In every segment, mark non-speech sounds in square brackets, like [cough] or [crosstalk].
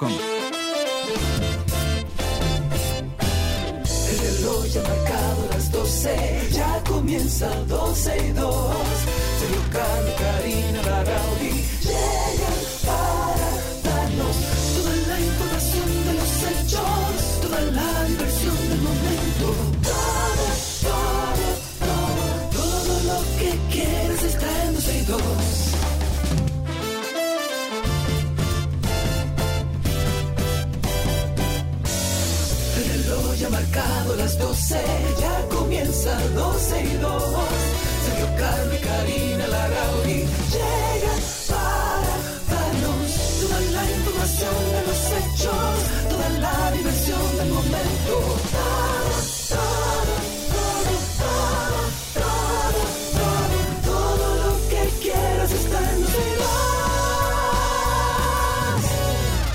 El reloj ya ha marcado las 12, ya comienza 12 y 2. Comienza 12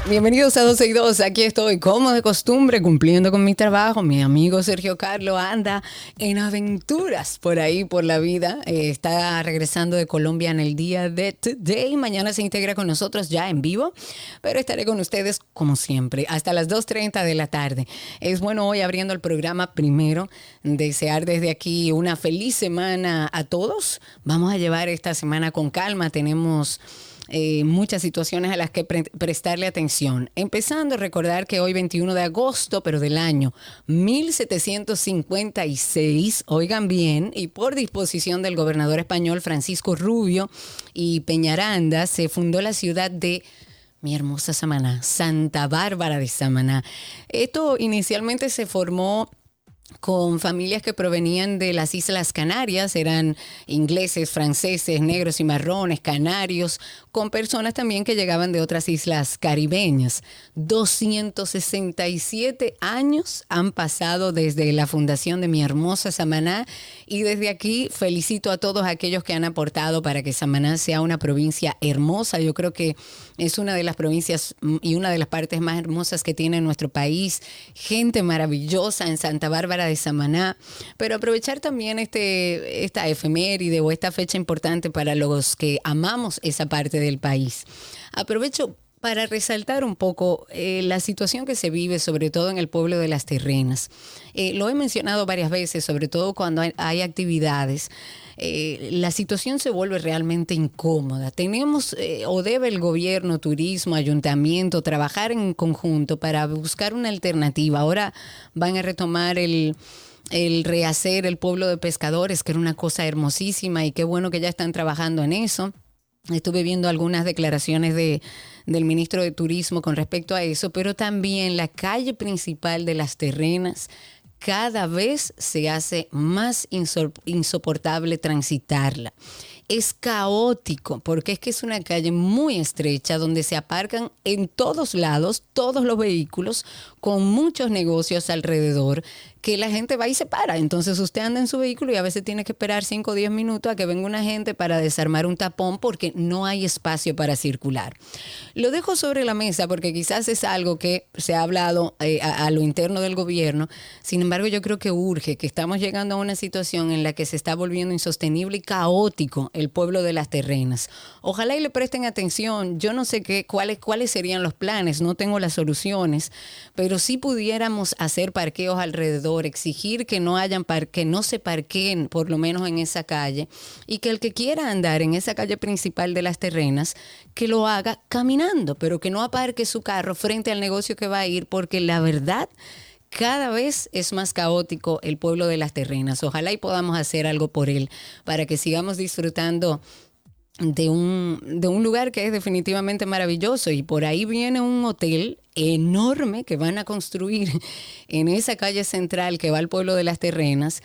Bienvenidos a 12 y 2. Aquí estoy, como de costumbre, cumpliendo con mi trabajo. Mi amigo Sergio Carlo anda en aventuras por ahí, por la vida. Eh, está regresando de Colombia en el día de today. Mañana se integra con nosotros ya en vivo, pero estaré con ustedes como siempre hasta las 2.30 de la tarde. Es bueno hoy abriendo el programa primero, desear desde aquí una feliz semana a todos. Vamos a llevar esta semana con calma. Tenemos eh, muchas situaciones a las que pre- prestarle atención. Empezando a recordar que hoy 21 de agosto, pero del año 1756, oigan bien, y por disposición del gobernador español Francisco Rubio y Peñaranda, se fundó la ciudad de mi hermosa Samaná, Santa Bárbara de Samaná. Esto inicialmente se formó con familias que provenían de las Islas Canarias, eran ingleses, franceses, negros y marrones, canarios, con personas también que llegaban de otras islas caribeñas. 267 años han pasado desde la fundación de mi hermosa Samaná y desde aquí felicito a todos aquellos que han aportado para que Samaná sea una provincia hermosa. Yo creo que es una de las provincias y una de las partes más hermosas que tiene nuestro país. Gente maravillosa en Santa Bárbara de Samaná. Pero aprovechar también este, esta efeméride o esta fecha importante para los que amamos esa parte del país. Aprovecho para resaltar un poco eh, la situación que se vive, sobre todo en el pueblo de las terrenas. Eh, lo he mencionado varias veces, sobre todo cuando hay actividades. Eh, la situación se vuelve realmente incómoda. Tenemos eh, o debe el gobierno, turismo, ayuntamiento trabajar en conjunto para buscar una alternativa. Ahora van a retomar el, el rehacer el pueblo de pescadores, que era una cosa hermosísima y qué bueno que ya están trabajando en eso. Estuve viendo algunas declaraciones de, del ministro de Turismo con respecto a eso, pero también la calle principal de las terrenas cada vez se hace más insoportable transitarla. Es caótico porque es que es una calle muy estrecha donde se aparcan en todos lados todos los vehículos con muchos negocios alrededor que la gente va y se para. Entonces usted anda en su vehículo y a veces tiene que esperar 5 o 10 minutos a que venga una gente para desarmar un tapón porque no hay espacio para circular. Lo dejo sobre la mesa porque quizás es algo que se ha hablado eh, a, a lo interno del gobierno. Sin embargo, yo creo que urge, que estamos llegando a una situación en la que se está volviendo insostenible y caótico el pueblo de las terrenas. Ojalá y le presten atención. Yo no sé qué, cuáles, cuáles serían los planes, no tengo las soluciones, pero si pudiéramos hacer parqueos alrededor, exigir que no hayan que no se parqueen por lo menos en esa calle y que el que quiera andar en esa calle principal de las terrenas, que lo haga caminando, pero que no aparque su carro frente al negocio que va a ir, porque la verdad cada vez es más caótico el pueblo de las terrenas. Ojalá y podamos hacer algo por él para que sigamos disfrutando de un, de un lugar que es definitivamente maravilloso y por ahí viene un hotel enorme que van a construir [laughs] en esa calle central que va al pueblo de las terrenas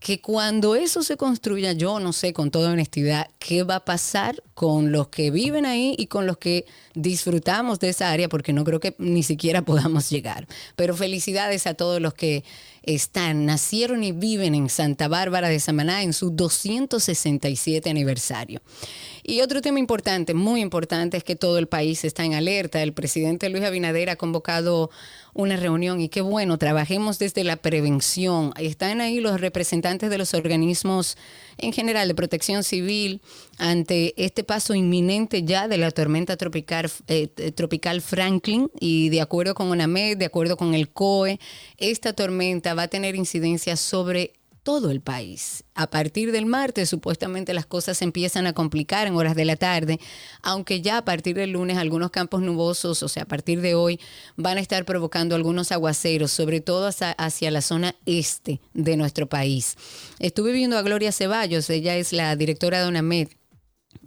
que cuando eso se construya, yo no sé con toda honestidad qué va a pasar con los que viven ahí y con los que disfrutamos de esa área, porque no creo que ni siquiera [laughs] podamos llegar. Pero felicidades a todos los que están, nacieron y viven en Santa Bárbara de Samaná en su 267 aniversario. Y otro tema importante, muy importante, es que todo el país está en alerta. El presidente Luis Abinader ha convocado una reunión y qué bueno, trabajemos desde la prevención. Están ahí los representantes de los organismos en general de protección civil ante este paso inminente ya de la tormenta tropical, eh, tropical Franklin y de acuerdo con UNAMED, de acuerdo con el COE, esta tormenta va a tener incidencias sobre todo el país. A partir del martes supuestamente las cosas empiezan a complicar en horas de la tarde, aunque ya a partir del lunes algunos campos nubosos, o sea, a partir de hoy, van a estar provocando algunos aguaceros, sobre todo hacia, la zona este de nuestro país. Estuve viendo a Gloria Ceballos, ella es la directora de UNAMED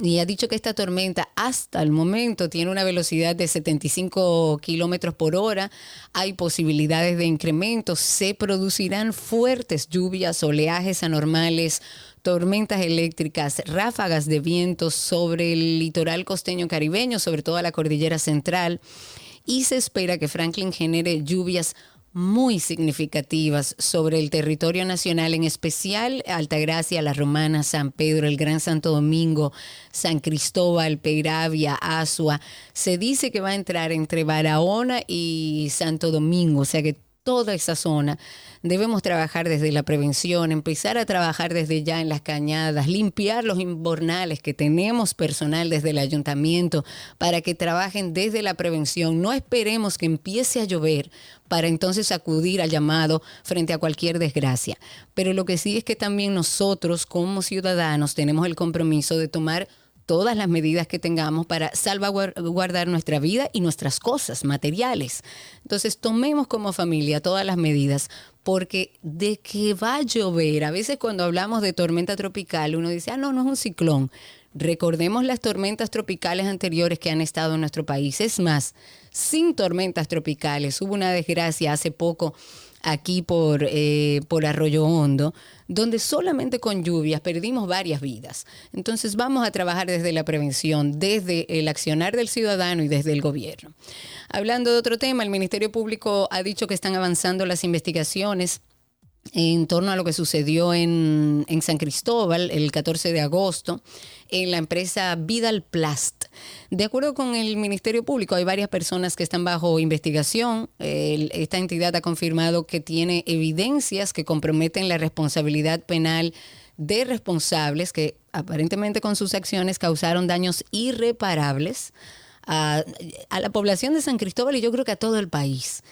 y ha dicho que esta tormenta hasta el momento tiene una velocidad de 75 kilómetros por hora. Hay posibilidades de incremento. Se producirán fuertes lluvias, oleajes anormales, tormentas eléctricas, ráfagas de vientos sobre el litoral costeño caribeño, sobre todo la cordillera central. Y se espera que Franklin genere lluvias muy significativas sobre el territorio nacional, en especial Altagracia, La Romana, San Pedro, el Gran Santo Domingo, San Cristóbal, Peiravia, Asua. Se dice que va a entrar entre Barahona y Santo Domingo, o sea que toda esa zona debemos trabajar desde la prevención, empezar a trabajar desde ya en las cañadas, limpiar los inbornales que tenemos personal desde el ayuntamiento para que trabajen desde la prevención. No esperemos que empiece a llover para entonces acudir al llamado frente a cualquier desgracia. Pero lo que sí es que también nosotros como ciudadanos tenemos el compromiso de tomar todas las medidas que tengamos para salvaguardar nuestra vida y nuestras cosas materiales. Entonces, tomemos como familia todas las medidas, porque de que va a llover, a veces cuando hablamos de tormenta tropical, uno dice, ah, no, no es un ciclón. Recordemos las tormentas tropicales anteriores que han estado en nuestro país. Es más, sin tormentas tropicales, hubo una desgracia hace poco aquí por, eh, por Arroyo Hondo, donde solamente con lluvias perdimos varias vidas. Entonces vamos a trabajar desde la prevención, desde el accionar del ciudadano y desde el gobierno. Hablando de otro tema, el Ministerio Público ha dicho que están avanzando las investigaciones en torno a lo que sucedió en, en, San Cristóbal el 14 de agosto en la empresa Vidal Plast. De acuerdo con el Ministerio Público, hay varias personas que están bajo investigación. esta entidad ha confirmado que tiene evidencias que comprometen la responsabilidad penal de responsables que aparentemente con sus acciones causaron daños irreparables a, a la población de San Cristóbal y yo creo que a todo el país.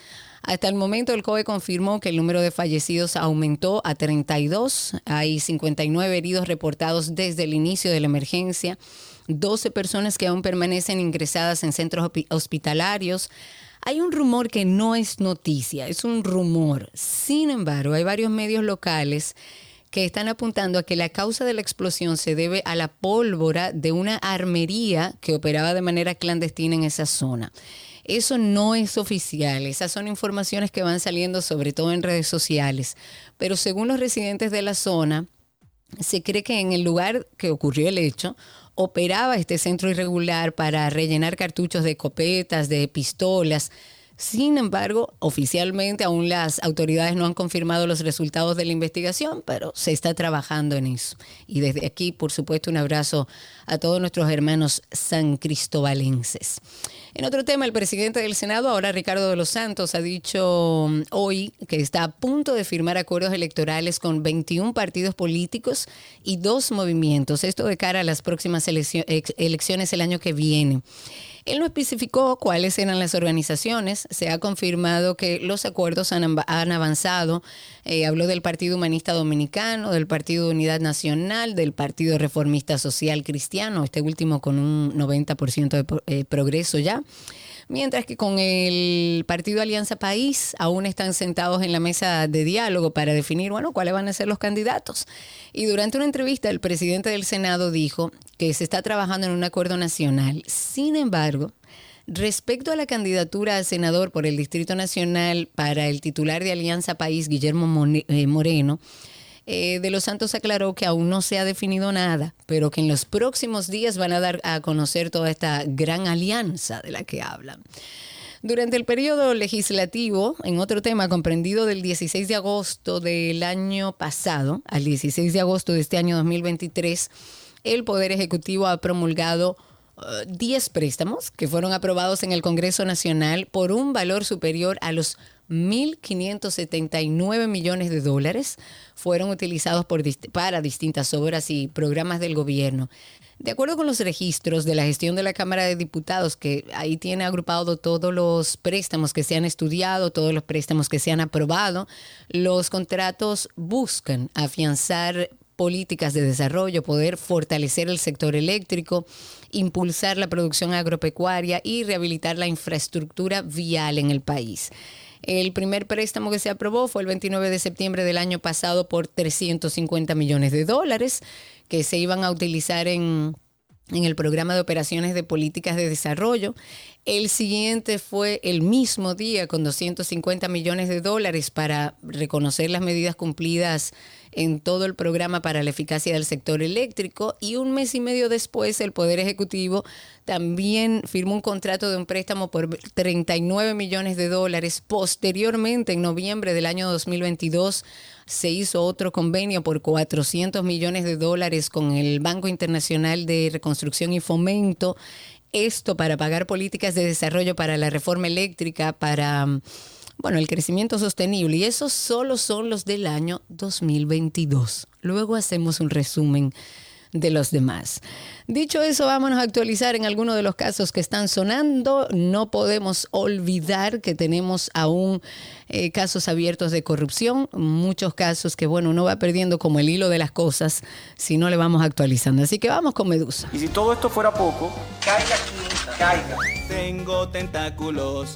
Hasta el momento el COE confirmó que el número de fallecidos aumentó a 32. Hay 59 heridos reportados desde el inicio de la emergencia. 12 personas que aún permanecen ingresadas en centros hospitalarios. Hay un rumor que no es noticia, es un rumor. Sin embargo, hay varios medios locales que están apuntando a que la causa de la explosión se debe a la pólvora de una armería que operaba de manera clandestina en esa zona. Eso no es oficial, esas son informaciones que van saliendo sobre todo en redes sociales, pero según los residentes de la zona, se cree que en el lugar que ocurrió el hecho, operaba este centro irregular para rellenar cartuchos de copetas, de pistolas. Sin embargo, oficialmente aún las autoridades no han confirmado los resultados de la investigación, pero se está trabajando en eso. Y desde aquí, por supuesto, un abrazo a todos nuestros hermanos san cristobalenses. En otro tema, el presidente del Senado, ahora Ricardo de los Santos, ha dicho mm, hoy que está a punto de firmar acuerdos electorales con 21 partidos políticos y dos movimientos. Esto de cara a las próximas elecciones el año que viene. Él no especificó cuáles eran las organizaciones. Se ha confirmado que los acuerdos han, avanzado. Eh, habló del Partido Humanista Dominicano, del Partido Unidad Nacional, del Partido Reformista Social Cristiano, este último con un 90% de eh, progreso ya mientras que con el partido Alianza País aún están sentados en la mesa de diálogo para definir, bueno, cuáles van a ser los candidatos. Y durante una entrevista, el presidente del Senado dijo que se está trabajando en un acuerdo nacional. Sin embargo, respecto a la candidatura a senador por el Distrito Nacional para el titular de Alianza País, Guillermo eh, Moreno, eh, de los Santos aclaró que aún no se ha definido nada, pero que en los próximos días van a dar a conocer toda esta gran alianza de la que hablan. Durante el periodo legislativo, en otro tema comprendido del 16 de agosto del año pasado al 16 de agosto de este año 2023, el Poder Ejecutivo ha promulgado 10 uh, préstamos que fueron aprobados en el Congreso Nacional por un valor superior a los 1.579 millones de dólares fueron utilizados por, para distintas obras y programas del gobierno. De acuerdo con los registros de la gestión de la Cámara de Diputados, que ahí tiene agrupado todos los préstamos que se han estudiado, todos los préstamos que se han aprobado, los contratos buscan afianzar políticas de desarrollo, poder fortalecer el sector eléctrico, impulsar la producción agropecuaria y rehabilitar la infraestructura vial en el país. El primer préstamo que se aprobó fue el 29 de septiembre del año pasado por 350 millones de dólares que se iban a utilizar en, en el programa de operaciones de políticas de desarrollo. El siguiente fue el mismo día con 250 millones de dólares para reconocer las medidas cumplidas en todo el programa para la eficacia del sector eléctrico y un mes y medio después el Poder Ejecutivo también firmó un contrato de un préstamo por 39 millones de dólares. Posteriormente, en noviembre del año 2022, se hizo otro convenio por 400 millones de dólares con el Banco Internacional de Reconstrucción y Fomento. Esto para pagar políticas de desarrollo para la reforma eléctrica, para bueno, el crecimiento sostenible. Y esos solo son los del año 2022. Luego hacemos un resumen de los demás. Dicho eso, vámonos a actualizar en algunos de los casos que están sonando. No podemos olvidar que tenemos aún eh, casos abiertos de corrupción, muchos casos que, bueno, uno va perdiendo como el hilo de las cosas si no le vamos actualizando. Así que vamos con Medusa. Y si todo esto fuera poco, caiga caiga. Tengo tentáculos.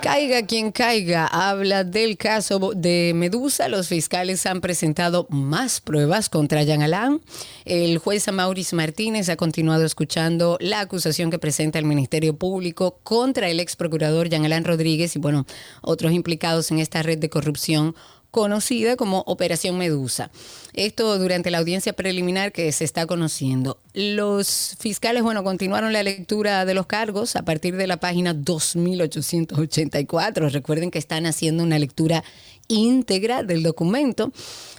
caiga. Quien caiga. Habla del caso de Medusa. Los fiscales han presentado más pruebas contra Jean Alain. El juez Maurice Martínez ha continuado escuchando la acusación que presenta el Ministerio Público contra el ex procurador Jean Alain Rodríguez y, bueno, otros implicados en esta red de corrupción conocida como Operación Medusa. Esto durante la audiencia preliminar que se está conociendo. Los fiscales, bueno, continuaron la lectura de los cargos a partir de la página 2884. Recuerden que están haciendo una lectura íntegra del documento.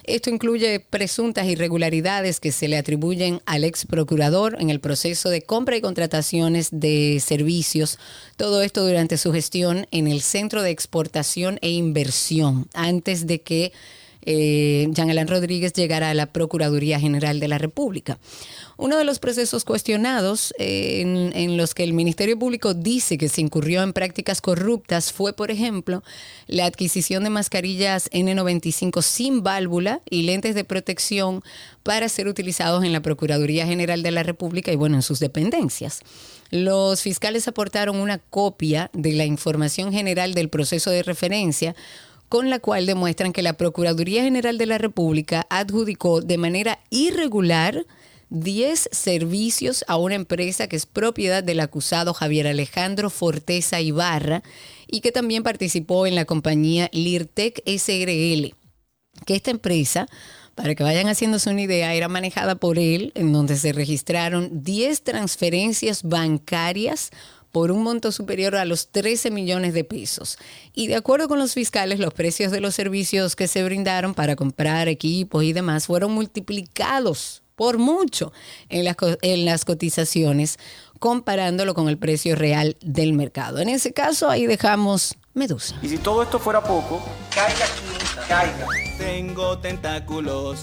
Esto incluye presuntas irregularidades que se le atribuyen al ex procurador en el proceso de compra y contrataciones de servicios. Todo esto durante su gestión en el Centro de Exportación e Inversión, antes de que eh, Jean Alain Rodríguez llegara a la Procuraduría General de la República. Uno de los procesos cuestionados eh, en, los que el Ministerio Público dice que se incurrió en prácticas corruptas fue, por ejemplo, la adquisición de mascarillas N95 sin válvula y lentes de protección para ser utilizados en la Procuraduría General de la República y, bueno, en sus dependencias. Los fiscales aportaron una copia de la información general del proceso de referencia con la cual demuestran que la Procuraduría General de la República adjudicó de manera irregular 10 servicios a una empresa que es propiedad del acusado Javier Alejandro Forteza Ibarra y que también participó en la compañía Lirtec SRL, que esta empresa, para que vayan haciéndose una idea, era manejada por él, en donde se registraron 10 transferencias bancarias por un monto superior a los 13 millones de pesos. Y de acuerdo con los fiscales, los precios de los servicios que se brindaron para comprar equipos y demás fueron multiplicados por mucho en las, en las cotizaciones, comparándolo con el precio real del mercado. En ese caso, ahí dejamos Medusa. Y si todo esto fuera poco, caiga quien caiga. Tengo tentáculos.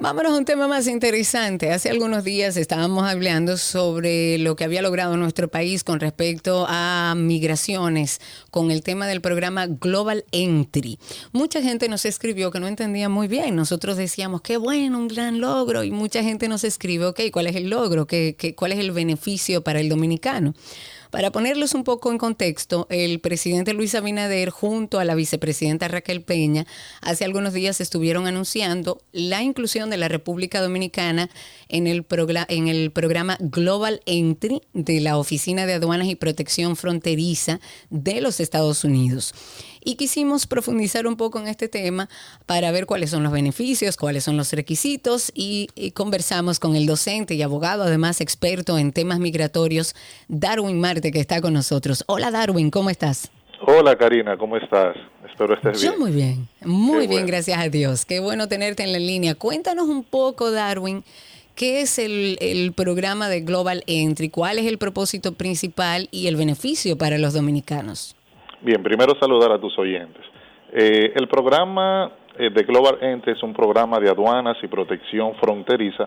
Vámonos a un tema más interesante. Hace algunos días estábamos hablando sobre lo que había logrado nuestro país con respecto a migraciones, con el tema del programa Global Entry. Mucha gente nos escribió que no entendía muy bien. Nosotros decíamos, qué bueno, un gran logro. Y mucha gente nos escribe, ok, ¿cuál es el logro? ¿Qué, cuál es el beneficio para el dominicano? Para ponerlos un poco en contexto, el presidente Luis Abinader junto a la vicepresidenta Raquel Peña hace algunos días estuvieron anunciando la inclusión de la República Dominicana en el, en el programa Global Entry de la Oficina de Aduanas y Protección Fronteriza de los Estados Unidos y quisimos profundizar un poco en este tema para ver cuáles son los beneficios, cuáles son los requisitos y, conversamos con el docente y abogado, además experto en temas migratorios, Darwin Marte, que está con nosotros. Hola Darwin, ¿cómo estás? Hola Karina, ¿cómo estás? Espero estés bien. Yo muy bien, muy bien, gracias a Dios. Qué bueno tenerte en la línea. Cuéntanos un poco, Darwin. ¿Qué es el, el, programa de Global Entry? ¿Cuál es el propósito principal y el beneficio para los dominicanos? Bien, primero saludar a tus oyentes. Eh, el programa eh, de Global Entry es un programa de aduanas y protección fronteriza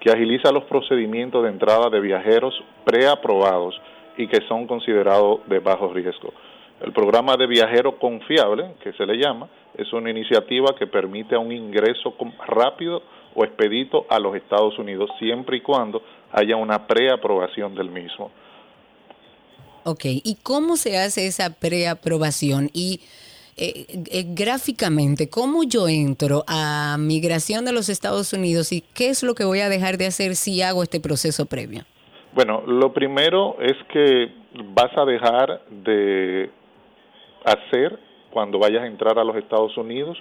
que agiliza los procedimientos de entrada de viajeros preaprobados y que son considerados de bajo riesgo. El programa de viajero confiable, que se le llama, es una iniciativa que permite un ingreso rápido o expedito a los Estados Unidos siempre y cuando haya una preaprobación del mismo. Ok, ¿y cómo se hace esa preaprobación? Y eh, eh, gráficamente, ¿cómo yo entro a migración de los Estados Unidos y qué es lo que voy a dejar de hacer si hago este proceso previo? Bueno, lo primero es que vas a dejar de hacer cuando vayas a entrar a los Estados Unidos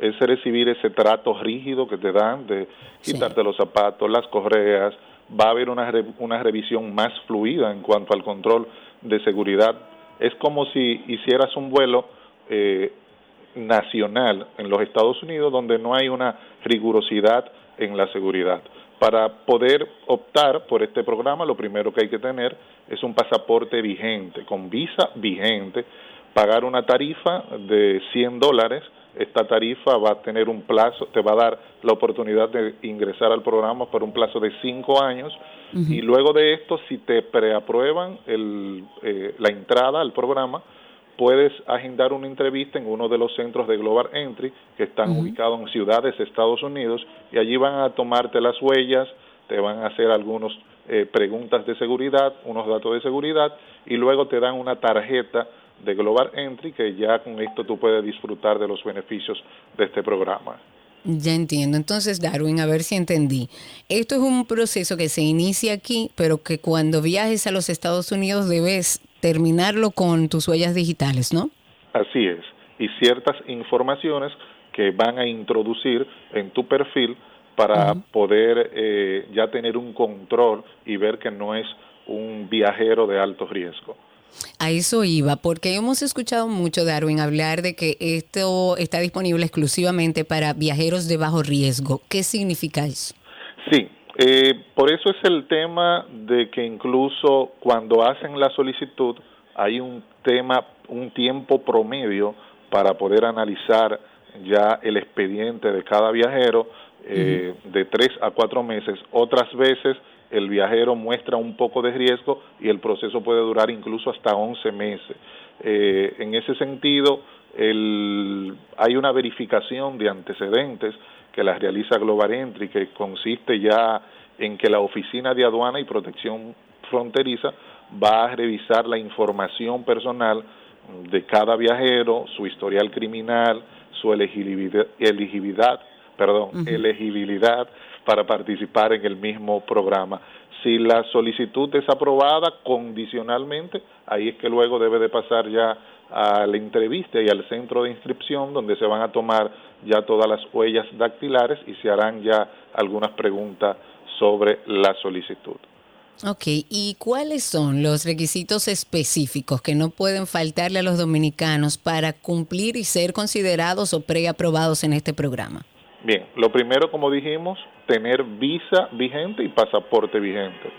es recibir ese trato rígido que te dan de quitarte los zapatos, las correas, va a haber una, una revisión más fluida en cuanto al control de seguridad. Es como si hicieras un vuelo eh, nacional en los Estados Unidos donde no hay una rigurosidad en la seguridad. Para poder optar por este programa, lo primero que hay que tener es un pasaporte vigente, con visa vigente, pagar una tarifa de 100 dólares. Esta tarifa va a tener un plazo, te va a dar la oportunidad de ingresar al programa por un plazo de 5 años. Y luego de esto, si te preaprueban el, eh, la entrada al programa, puedes agendar una entrevista en uno de los centros de Global Entry que están ubicados en ciudades de Estados Unidos y allí van a tomarte las huellas, te van a hacer algunas eh, preguntas de seguridad, unos datos de seguridad y luego te dan una tarjeta de Global Entry que ya con esto tú puedes disfrutar de los beneficios de este programa. Ya entiendo. Entonces, Darwin, a ver si entendí. Esto es un proceso que se inicia aquí, pero que cuando viajes a los Estados Unidos debes terminarlo con tus huellas digitales, ¿no? Así es. Y ciertas informaciones que van a introducir en tu perfil para poder eh, ya tener un control y ver que no es un viajero de alto riesgo. A eso iba, porque hemos escuchado mucho, Darwin, hablar de que esto está disponible exclusivamente para viajeros de bajo riesgo. ¿Qué significa eso? Sí, eh, por eso es el tema de que incluso cuando hacen la solicitud hay un tema, un tiempo promedio para poder analizar ya el expediente de cada viajero eh, de tres a cuatro meses. Otras veces el viajero muestra un poco de riesgo y el proceso puede durar incluso hasta 11 meses. Eh, en ese sentido, hay una verificación de antecedentes que la realiza Global Entry, que consiste ya en que la Oficina de Aduana y Protección Fronteriza va a revisar la información personal de cada viajero, su historial criminal, su elegibilidad, elegibilidad perdón, elegibilidad para participar en el mismo programa. Si la solicitud es aprobada condicionalmente, ahí es que luego debe de pasar ya a la entrevista y al centro de inscripción donde se van a tomar ya todas las huellas dactilares y se harán ya algunas preguntas sobre la solicitud. Ok, ¿y cuáles son los requisitos específicos que no pueden faltarle a los dominicanos para cumplir y ser considerados o preaprobados en este programa? Bien, lo primero, como dijimos, tener visa vigente y pasaporte vigente.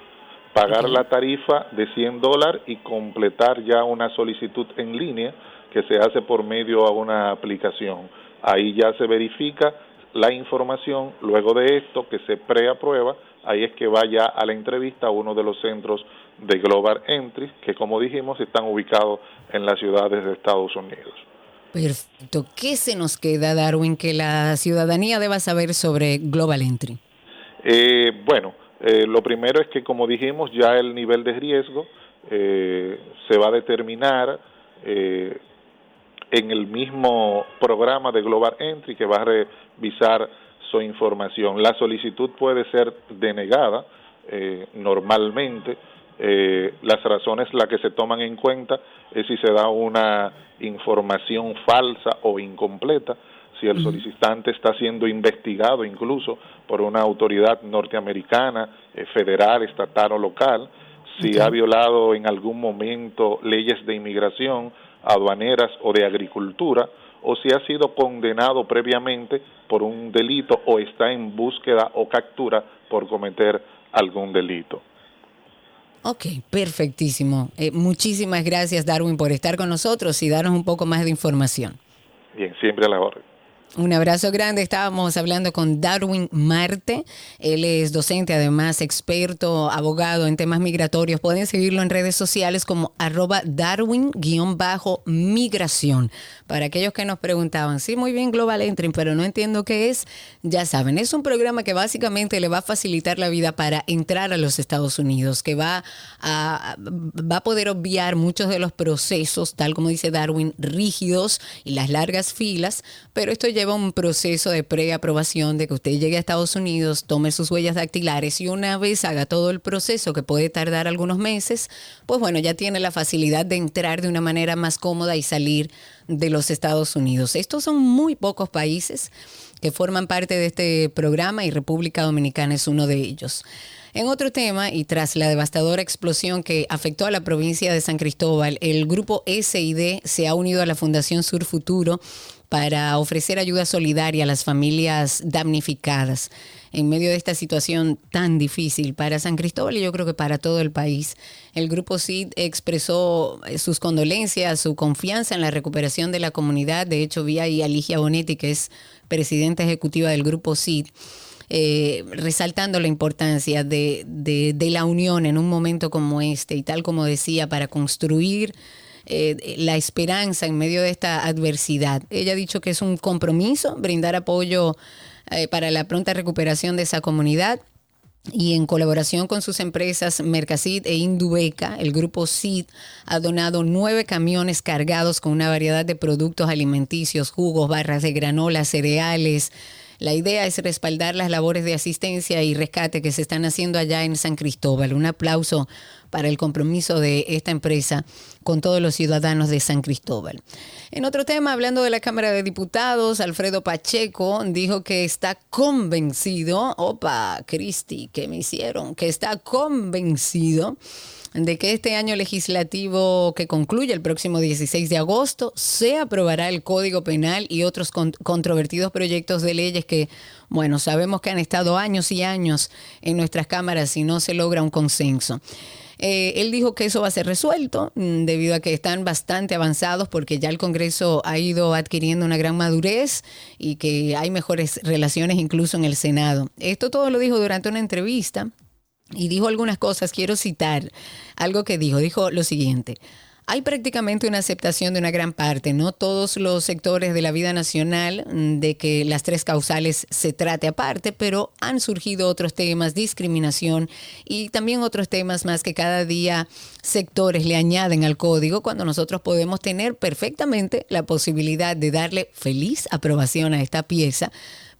Pagar la tarifa de 100 dólares y completar ya una solicitud en línea que se hace por medio de una aplicación. Ahí ya se verifica la información, luego de esto que se preaprueba, ahí es que vaya a la entrevista a uno de los centros de Global Entry, que como dijimos están ubicados en las ciudades de Estados Unidos. Perfecto. ¿Qué se nos queda, Darwin, que la ciudadanía deba saber sobre Global Entry? Eh, bueno, eh, lo primero es que, como dijimos, ya el nivel de riesgo eh, se va a determinar eh, en el mismo programa de Global Entry que va a revisar su información. La solicitud puede ser denegada eh, las razones las que se toman en cuenta es si se da una información falsa o incompleta, si el solicitante está siendo investigado incluso por una autoridad norteamericana, federal, estatal o local, si ha violado en algún momento leyes de inmigración, aduaneras o de agricultura, o si ha sido condenado previamente por un delito o está en búsqueda o captura por cometer algún delito. Ok, perfectísimo. Eh, muchísimas gracias, Darwin, por estar con nosotros y darnos un poco más de información. Bien, siempre a la orden. Un abrazo grande. Estábamos hablando con Darwin Marte. Él es docente, además experto, abogado en temas migratorios. Pueden seguirlo en redes sociales como arroba Darwin-migración. Para aquellos que nos preguntaban, sí, muy bien Global Entry, pero no entiendo qué es, ya saben, es un programa que básicamente le va a facilitar la vida para entrar a los Estados Unidos, que va a, va a poder obviar muchos de los procesos, tal como dice Darwin, rígidos y las largas filas, pero esto lleva un proceso de preaprobación de que usted llegue a Estados Unidos, tome sus huellas dactilares y una vez haga todo el proceso que puede tardar algunos meses, pues bueno, ya tiene la facilidad de entrar de una manera más cómoda y salir de los Estados Unidos. Estos son muy pocos países que forman parte de este programa y República Dominicana es uno de ellos. En otro tema, y tras la devastadora explosión que afectó a la provincia de San Cristóbal, el grupo SID se ha unido a la Fundación Sur Futuro para ofrecer ayuda solidaria a las familias damnificadas en medio de esta situación tan difícil para San Cristóbal y yo creo que para todo el país. El grupo CID expresó eh, sus condolencias, su confianza en la recuperación de la comunidad. De hecho, vi ahí a Ligia Bonetti, que es presidenta ejecutiva del grupo CID. Eh, resaltando la importancia de, de la unión en un momento como este y tal como decía, para construir eh, la esperanza en medio de esta adversidad. Ella ha dicho que es un compromiso brindar apoyo eh, para la pronta recuperación de esa comunidad. Y en colaboración con sus empresas Mercasid e Indubeca, el grupo CID ha donado nueve camiones cargados con una variedad de productos alimenticios, jugos, barras de granola, cereales, la idea es respaldar las labores de asistencia y rescate que se están haciendo allá en San Cristóbal. Un aplauso para el compromiso de esta empresa con todos los ciudadanos de San Cristóbal. En otro tema, hablando de la Cámara de Diputados, Alfredo Pacheco dijo que está convencido, opa, Cristi, ¿qué me hicieron? Que está convencido de que este año legislativo que concluye el próximo 16 de agosto se aprobará el Código Penal y otros controvertidos proyectos de leyes que, bueno, sabemos que han estado años y años en nuestras cámaras y no se logra un consenso. Eh, él dijo que eso va a ser resuelto mm, debido a que están bastante avanzados porque ya el Congreso ha ido adquiriendo una gran madurez y que hay mejores relaciones incluso en el Senado. Esto todo lo dijo durante una entrevista y dijo algunas cosas, quiero citar algo que dijo, dijo lo siguiente. Hay prácticamente una aceptación de una gran parte, no todos los sectores de la vida nacional, mm, de que las tres causales se trate aparte, pero han surgido otros temas, discriminación y también otros temas más que cada día sectores le añaden al código cuando nosotros podemos tener perfectamente la posibilidad de darle feliz aprobación a esta pieza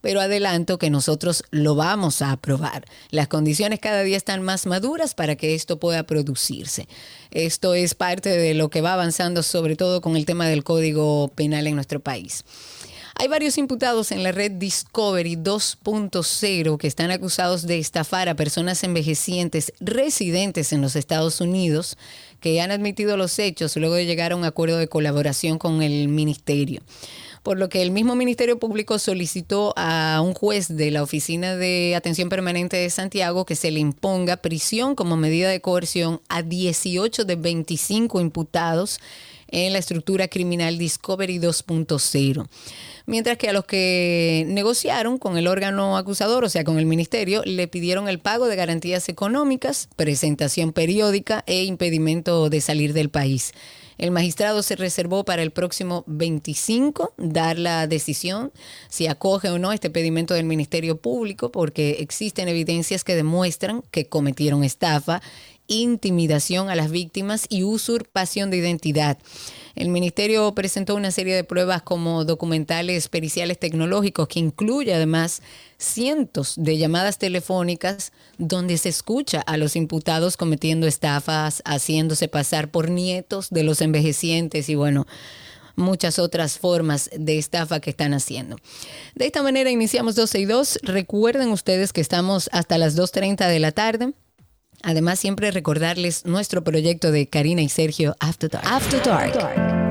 pero adelanto que nosotros lo vamos a aprobar. Las condiciones cada día están más maduras para que esto pueda producirse. Esto es parte de lo que va avanzando, sobre todo con el tema del Código Penal en nuestro país. Hay varios imputados en la red Discovery 2.0 que están acusados de estafar a personas envejecientes residentes en los Estados Unidos que han admitido los hechos luego de llegar a un acuerdo de colaboración con el ministerio por lo que el mismo Ministerio Público solicitó a un juez de la Oficina de Atención Permanente de Santiago que se le imponga prisión como medida de coerción a 18 de 25 imputados en la estructura criminal Discovery 2.0. Mientras que a los que negociaron con el órgano acusador, o sea, con el ministerio, le pidieron el pago de garantías económicas, presentación periódica e impedimento de salir del país. El magistrado se reservó para el próximo 25 dar la decisión si acoge o no este pedimento del Ministerio Público, porque existen evidencias que demuestran que cometieron estafa intimidación a las víctimas y usurpación de identidad. El ministerio presentó una serie de pruebas como documentales periciales tecnológicos que incluye además cientos de llamadas telefónicas donde se escucha a los imputados cometiendo estafas, haciéndose pasar por nietos de los envejecientes y bueno, muchas otras formas de estafa que están haciendo. De esta manera iniciamos 12 y 2. Recuerden ustedes que estamos hasta las 2.30 de la tarde. Además, siempre recordarles nuestro proyecto de Karina y Sergio After Dark.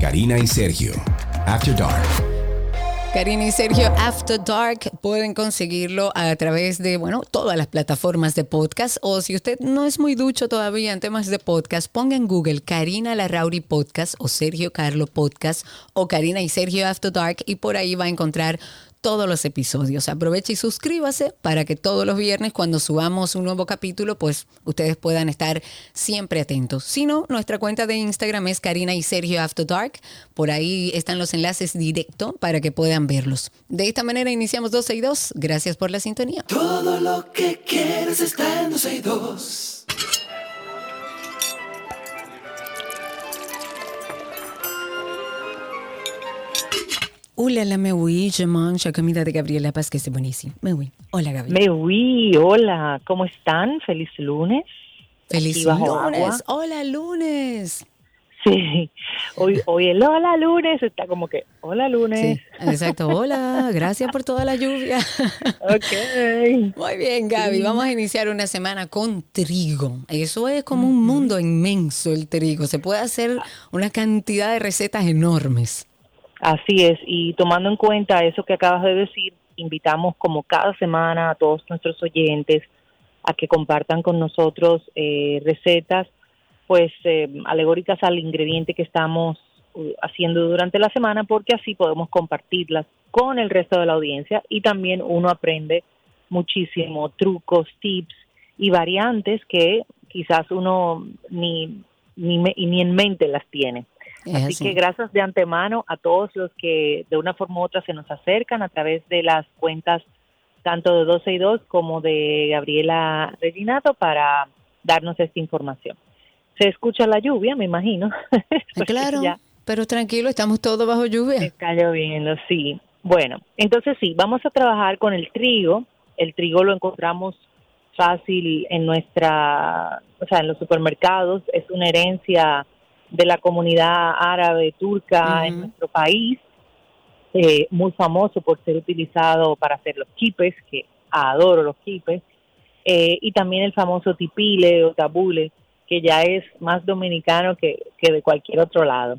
Karina y Sergio, After Dark. Karina y Sergio After Dark pueden conseguirlo a través de, bueno, todas las plataformas de podcast o si usted no es muy ducho todavía en temas de podcast, ponga en Google Karina Larrauri Podcast o Sergio Carlo Podcast o Karina y Sergio After Dark y por ahí va a encontrar todos los episodios. Aproveche y suscríbase para que todos los viernes cuando subamos un nuevo capítulo, pues ustedes puedan estar siempre atentos. Si no, nuestra cuenta de Instagram es Karina y Sergio After Dark. Por ahí están los enlaces directo para que puedan verlos. De esta manera iniciamos 12 y 2. Gracias por la sintonía. Todo lo que está en 12 y 2. Hola, la me voy, je mange comida de Gabriela Paz, que es buenísimo. Me voy. Hola, Gabriela. Me voy, hola, ¿cómo están? Feliz lunes. Feliz lunes. Hola, lunes. Sí, hoy, hoy el hola lunes está como que hola lunes. Sí, exacto, hola, gracias por toda la lluvia. Ok. Muy bien, Gaby, vamos a iniciar una semana con trigo. Eso es como un mundo inmenso el trigo. Se puede hacer una cantidad de recetas enormes. Así es, y tomando en cuenta eso que acabas de decir, invitamos como cada semana a todos nuestros oyentes a que compartan con nosotros eh, recetas pues eh, alegóricas al ingrediente que estamos uh, haciendo durante la semana porque así podemos compartirlas con el resto de la audiencia y también uno aprende muchísimo trucos, tips y variantes que quizás uno ni, ni, ni en mente las tiene. Así, que gracias de antemano a todos los que de una forma u otra se nos acercan a través de las cuentas tanto de 12 y 2 como de Gabriela Reginato para darnos esta información. Se escucha la lluvia, me imagino. [laughs] claro, pero tranquilo, estamos todos bajo lluvia. Está lloviendo, sí. Bueno, entonces sí, vamos a trabajar con el trigo. El trigo lo encontramos fácil en nuestra, o sea, en los supermercados, es una herencia de la comunidad árabe turca en nuestro país, eh, muy famoso por ser utilizado para hacer los kipes, que adoro los kipes, eh, y también el famoso tipile o tabule, que ya es más dominicano que, de cualquier otro lado.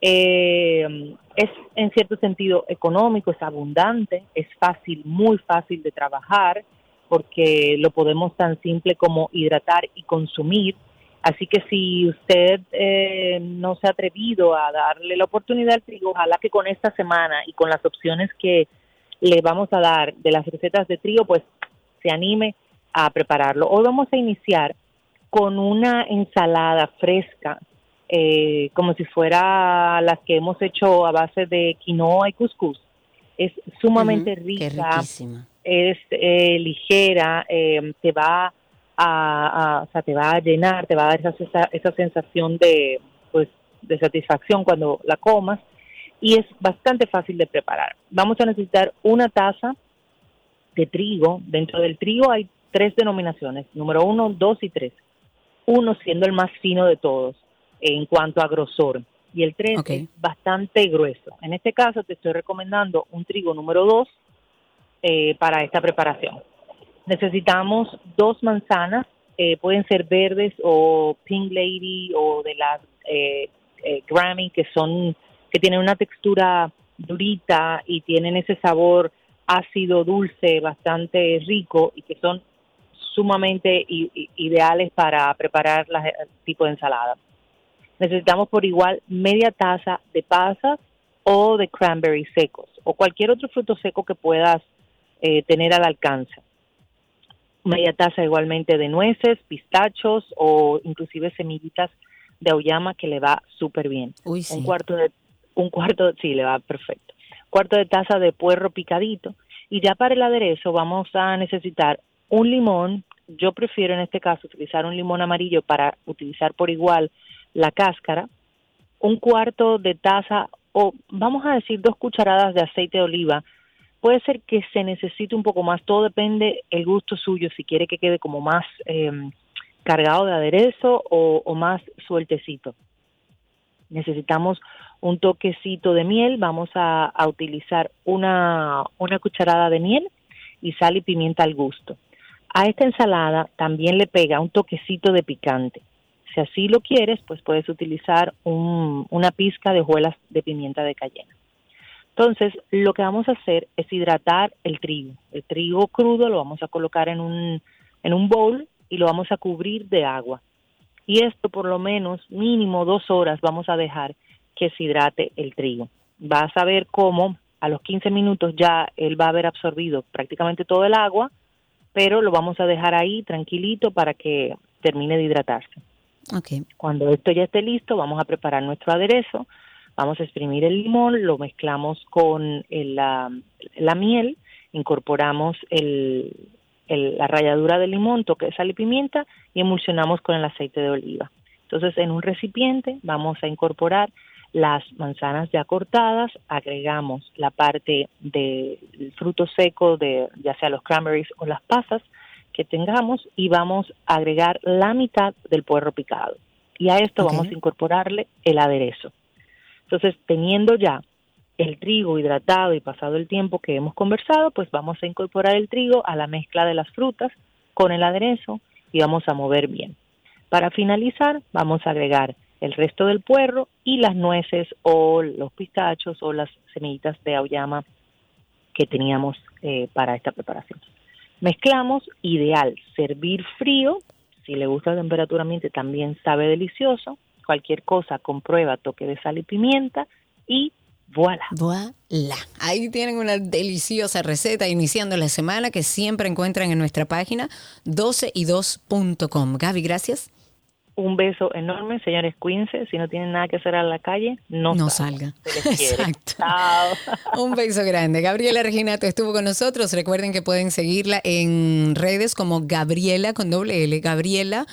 Eh, es en cierto sentido económico, es abundante, es fácil, muy fácil de trabajar, porque lo podemos tan simple como hidratar y consumir Así que si usted eh, no se ha atrevido a darle la oportunidad al trigo, ojalá que con esta semana y con las opciones que le vamos a dar de las recetas de trigo, pues se anime a prepararlo. Hoy vamos a iniciar con una ensalada fresca, eh, como si fuera las que hemos hecho a base de quinoa y cuscús. Es sumamente rica, es eh, ligera, te va a, o sea, te va a llenar, te va a dar esa, esa sensación de, pues, de satisfacción cuando la comas y es bastante fácil de preparar. Vamos a necesitar una taza de trigo. Dentro del trigo hay tres denominaciones, número uno, dos y tres. Uno siendo el más fino de todos en cuanto a grosor y el tres es bastante grueso. En este caso te estoy recomendando un trigo número dos eh, para esta preparación. Necesitamos dos manzanas, eh, pueden ser verdes o Pink Lady o de las eh, Grammy que son que tienen una textura durita y tienen ese sabor ácido dulce bastante rico y que son sumamente ideales para preparar el tipo de ensalada. Necesitamos por igual media taza de pasas o de cranberry secos o cualquier otro fruto seco que puedas eh, tener al alcance. Media taza igualmente de nueces, pistachos o inclusive semillitas de auyama que le va súper bien. Un cuarto de un cuarto, sí, le va perfecto. Cuarto de taza de puerro picadito y ya para el aderezo vamos a necesitar un limón. Yo prefiero en este caso utilizar un limón amarillo para utilizar por igual la cáscara, un cuarto de taza o vamos a decir dos cucharadas de aceite de oliva Puede ser que se necesite un poco más, todo depende el gusto suyo, si quiere que quede como más em, cargado de aderezo o, más sueltecito. Necesitamos un toquecito de miel, vamos a, utilizar una, una cucharada de miel y sal y pimienta al gusto. A esta ensalada también le pega un toquecito de picante. Si así lo quieres, pues puedes utilizar una pizca de hojuelas de pimienta de cayena. Entonces, lo que vamos a hacer es hidratar el trigo. El trigo crudo lo vamos a colocar en un, en un bowl y lo vamos a cubrir de agua. Y esto por lo menos mínimo dos horas vamos a dejar que se hidrate el trigo. Vas a ver cómo a los 15 minutos ya él va a haber absorbido prácticamente todo el agua, pero lo vamos a dejar ahí tranquilito para que termine de hidratarse. Okay. Cuando esto ya esté listo, vamos a preparar nuestro aderezo. Vamos a exprimir el limón, lo mezclamos con la, miel, incorporamos la ralladura del limón, toque de sal y pimienta y emulsionamos con el aceite de oliva. Entonces, en un recipiente vamos a incorporar las manzanas ya cortadas, agregamos la parte del fruto seco, de ya sea los cranberries o las pasas que tengamos, y vamos a agregar la mitad del puerro picado. Y a esto vamos a incorporarle el aderezo. Entonces, teniendo ya el trigo hidratado y pasado el tiempo que hemos conversado, pues vamos a incorporar el trigo a la mezcla de las frutas con el aderezo y vamos a mover bien. Para finalizar, vamos a agregar el resto del puerro y las nueces o los pistachos o las semillitas de auyama que teníamos eh, para esta preparación. Mezclamos, ideal, servir frío, si le gusta la temperatura ambiente también sabe delicioso, cualquier cosa, comprueba toque de sal y pimienta y voilà. Voilà. Ahí tienen una deliciosa receta iniciando la semana que siempre encuentran en nuestra página 12y2.com. Gaby, gracias. Un beso enorme, señores Quince. Si no tienen nada que hacer en la calle, no, no salga. Exacto. [laughs] Un beso grande. Gabriela Reginato estuvo con nosotros. Recuerden que pueden seguirla en redes como Gabriela con doble L, Gabriela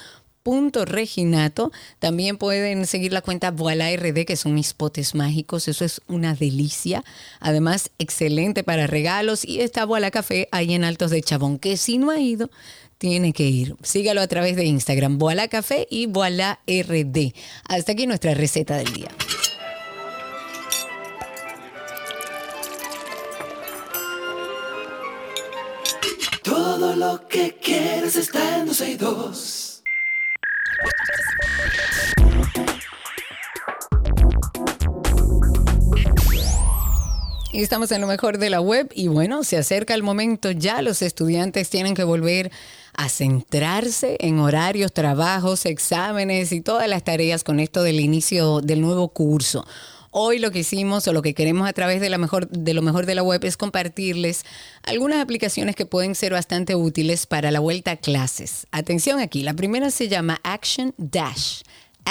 Reginato. También pueden seguir la cuenta Voila RD, que son mis potes mágicos. Eso es una delicia. Además, excelente para regalos. Y está Voila Café ahí en Altos de Chabón, que si no ha ido, tiene que ir. Sígalo a través de Instagram, Voila Café y Voila RD. Hasta aquí nuestra receta del día. Todo lo que quieres está en dos Estamos en lo mejor de la web y bueno, se acerca el momento ya, los estudiantes tienen que volver a centrarse en horarios, trabajos, exámenes y todas las tareas con esto del inicio del nuevo curso. Hoy lo que hicimos o lo que queremos a través de, lo mejor de la web es compartirles algunas aplicaciones que pueden ser bastante útiles para la vuelta a clases. Atención aquí, la primera se llama Action Dash.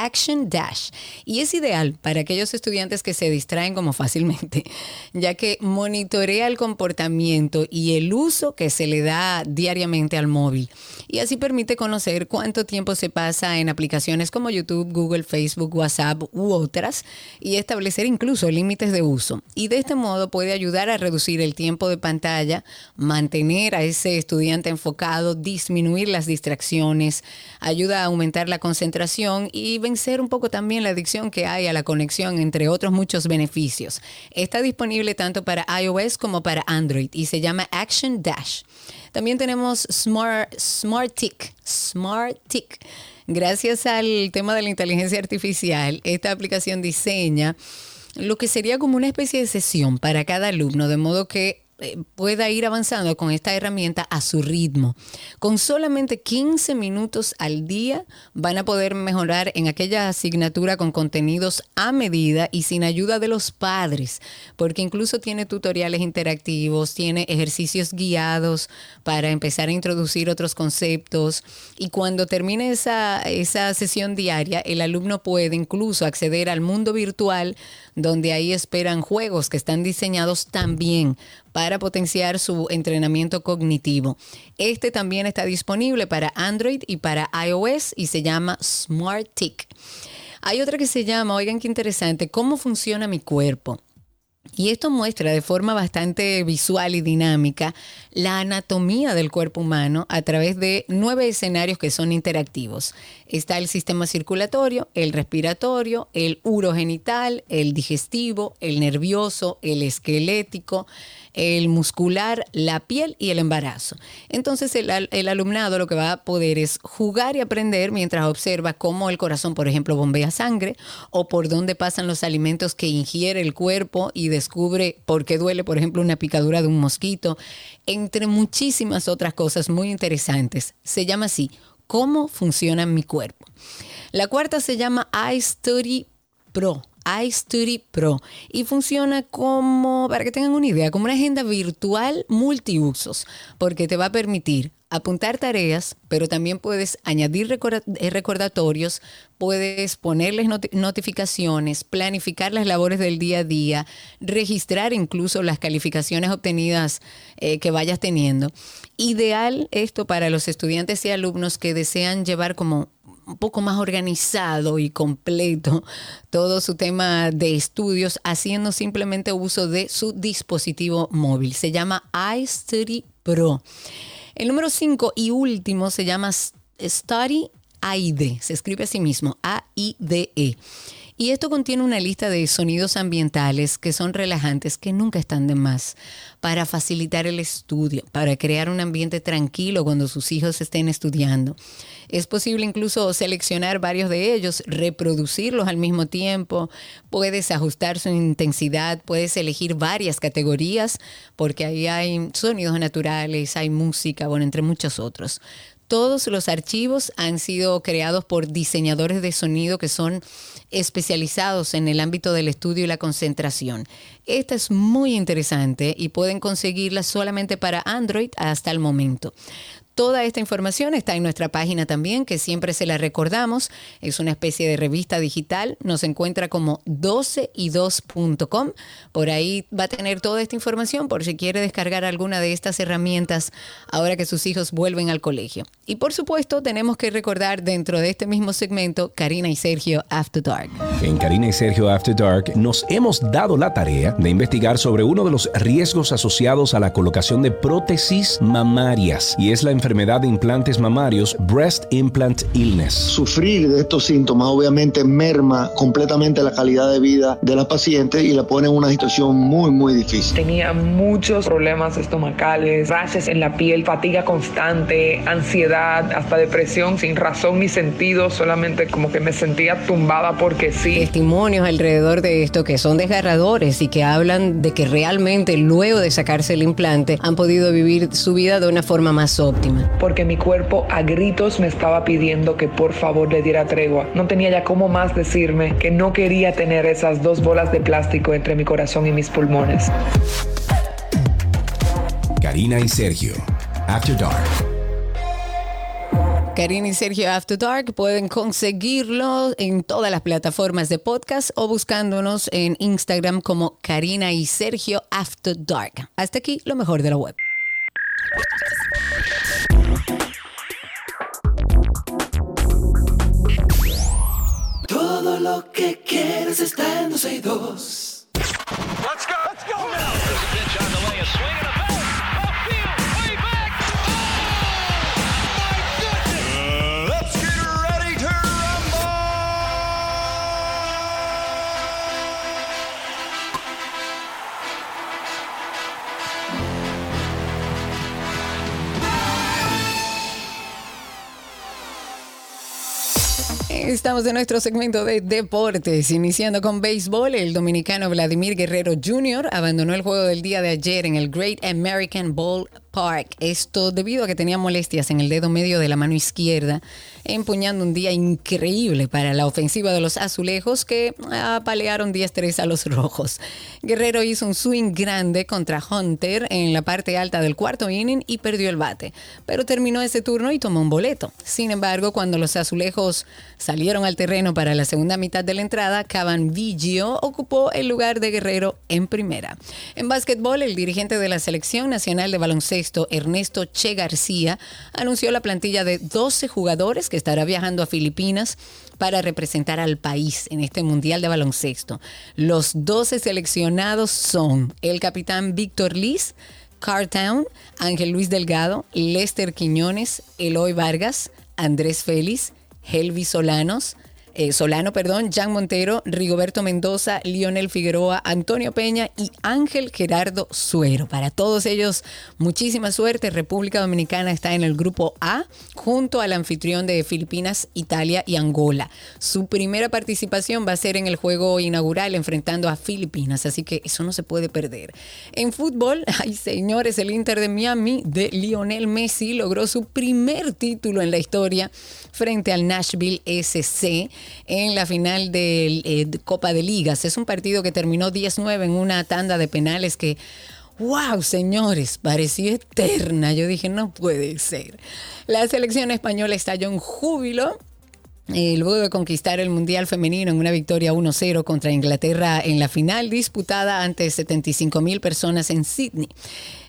Action Dash y es ideal para aquellos estudiantes que se distraen como fácilmente, [laughs] ya que monitorea el comportamiento y el uso que se le da diariamente al móvil y así permite conocer cuánto tiempo se pasa en aplicaciones como YouTube, Google, Facebook, WhatsApp u otras y establecer incluso límites de uso. Y de este modo puede ayudar a reducir el tiempo de pantalla, mantener a ese estudiante enfocado, disminuir las distracciones, ayuda a aumentar la concentración y vencer un poco también la adicción que hay a la conexión, entre otros muchos beneficios. Está disponible tanto para iOS como para Android y se llama Action Dash. También tenemos Smart, Smart Tick. Smart Tick. Gracias al tema de la inteligencia artificial, esta aplicación diseña lo que sería como una especie de sesión para cada alumno, de modo que pueda ir avanzando con esta herramienta a su ritmo. Con solamente 15 minutos al día van a poder mejorar en aquella asignatura con contenidos a medida y sin ayuda de los padres, porque incluso tiene tutoriales interactivos, tiene ejercicios guiados para empezar a introducir otros conceptos y cuando termine esa, esa sesión diaria, el alumno puede incluso acceder al mundo virtual donde ahí esperan juegos que están diseñados también para potenciar su entrenamiento cognitivo. Este también está disponible para Android y para iOS y se llama Smart Tick. Hay otra que se llama, oigan qué interesante, ¿cómo funciona mi cuerpo? Y esto muestra de forma bastante visual y dinámica la anatomía del cuerpo humano a través de nueve escenarios que son interactivos. Está el sistema circulatorio, el respiratorio, el urogenital, el digestivo, el nervioso, el esquelético, el muscular, la piel y el embarazo. Entonces el, alumnado lo que va a poder es jugar y aprender mientras observa cómo el corazón, por ejemplo, bombea sangre o por dónde pasan los alimentos que ingiere el cuerpo y descubre por qué duele, por ejemplo, una picadura de un mosquito, entre muchísimas otras cosas muy interesantes. Se llama así, ¿cómo funciona mi cuerpo? La cuarta se llama iStudy Pro iStudy Pro y funciona como, para que tengan una idea, como una agenda virtual multiusos, porque te va a permitir apuntar tareas, pero también puedes añadir eh, recordatorios, puedes ponerles notificaciones, planificar las labores del día a día, registrar incluso las calificaciones obtenidas eh, que vayas teniendo. Ideal esto para los estudiantes y alumnos que desean llevar como un poco más organizado y completo todo su tema de estudios haciendo simplemente uso de su dispositivo móvil. Se llama iStudy Pro. El número 5 y último se llama Study AID. Se escribe a sí mismo, A-I-D-E. Y esto contiene una lista de sonidos ambientales que son relajantes, que nunca están de más, para facilitar el estudio, para crear un ambiente tranquilo cuando sus hijos estén estudiando. Es posible incluso seleccionar varios de ellos, reproducirlos al mismo tiempo, puedes ajustar su intensidad, puedes elegir varias categorías, porque ahí hay sonidos naturales, hay música, bueno, entre muchos otros. Todos los archivos han sido creados por diseñadores de sonido que son especializados en el ámbito del estudio y la concentración. Esta es muy interesante y pueden conseguirla solamente para Android hasta el momento. Toda esta información está en nuestra página también, que siempre se la recordamos. Es una especie de revista digital. Nos encuentra como 12y2.com. Por ahí va a tener toda esta información por si quiere descargar alguna de estas herramientas ahora que sus hijos vuelven al colegio. Y por supuesto, tenemos que recordar dentro de este mismo segmento Karina y Sergio After Dark. En Karina y Sergio After Dark nos hemos dado la tarea de investigar sobre uno de los riesgos asociados a la colocación de prótesis mamarias y es la enfermedad enfermedad de implantes mamarios, Breast Implant Illness. Sufrir de estos síntomas obviamente merma completamente la calidad de vida de la paciente y la pone en una situación muy, muy difícil. Tenía muchos problemas estomacales, rashes en la piel, fatiga constante, ansiedad, hasta depresión sin razón ni sentido, solamente como que me sentía tumbada porque sí. Testimonios alrededor de esto que son desgarradores y que hablan de que realmente luego de sacarse el implante han podido vivir su vida de una forma más óptima porque mi cuerpo a gritos me estaba pidiendo que por favor le diera tregua. No tenía ya cómo más decirme que no quería tener esas dos bolas de plástico entre mi corazón y mis pulmones. Karina y Sergio, After Dark. Karina y Sergio After Dark pueden conseguirlo en todas las plataformas de podcast o buscándonos en Instagram como Karina y Sergio After Dark. Hasta aquí lo mejor de la web. Todo lo que quieres está en 12 y 2. Let's go, let's go now. There's a pitch on the way, a swing Estamos en nuestro segmento de deportes, iniciando con béisbol. El dominicano Vladimir Guerrero Jr. abandonó el juego del día de ayer en el Great American Bowl Esto debido a que tenía molestias en el dedo medio de la mano izquierda, empuñando un día increíble para la ofensiva de los azulejos que apalearon 10-3 a los rojos. Guerrero hizo un swing grande contra Hunter en la parte alta del cuarto inning y perdió el bate, pero terminó ese turno y tomó un boleto. Sin embargo, cuando los azulejos salieron al terreno para la segunda mitad de la entrada, Cavan Vigio ocupó el lugar de Guerrero en primera. En básquetbol, el dirigente de la Selección Nacional de Baloncesto, Ernesto Che García, anunció la plantilla de 12 jugadores que estará viajando a Filipinas para representar al país en este Mundial de Baloncesto. Los 12 seleccionados son el capitán Víctor Liz, Cartown, Ángel Luis Delgado, Lester Quiñones, Eloy Vargas, Andrés Félix, Helvi Solanos, eh, Solano, perdón, Jan Montero, Rigoberto Mendoza, Lionel Figueroa, Antonio Peña y Ángel Gerardo Suero. Para todos ellos, muchísima suerte. República Dominicana está en el grupo A junto al anfitrión de Filipinas, Italia y Angola. Su primera participación va a ser en el juego inaugural enfrentando a Filipinas, así que eso no se puede perder. En fútbol, [laughs] ay señores, el Inter de Miami de Lionel Messi logró su primer título en la historia frente al Nashville SC en la final de eh, Copa de Ligas. Es un partido que terminó 10-9 en una tanda de penales que... ¡Wow, señores! Parecía eterna. Yo dije, no puede ser. La selección española estalló en júbilo eh, luego de conquistar el Mundial Femenino en una victoria 1-0 contra Inglaterra en la final disputada ante 75 mil personas en Sydney.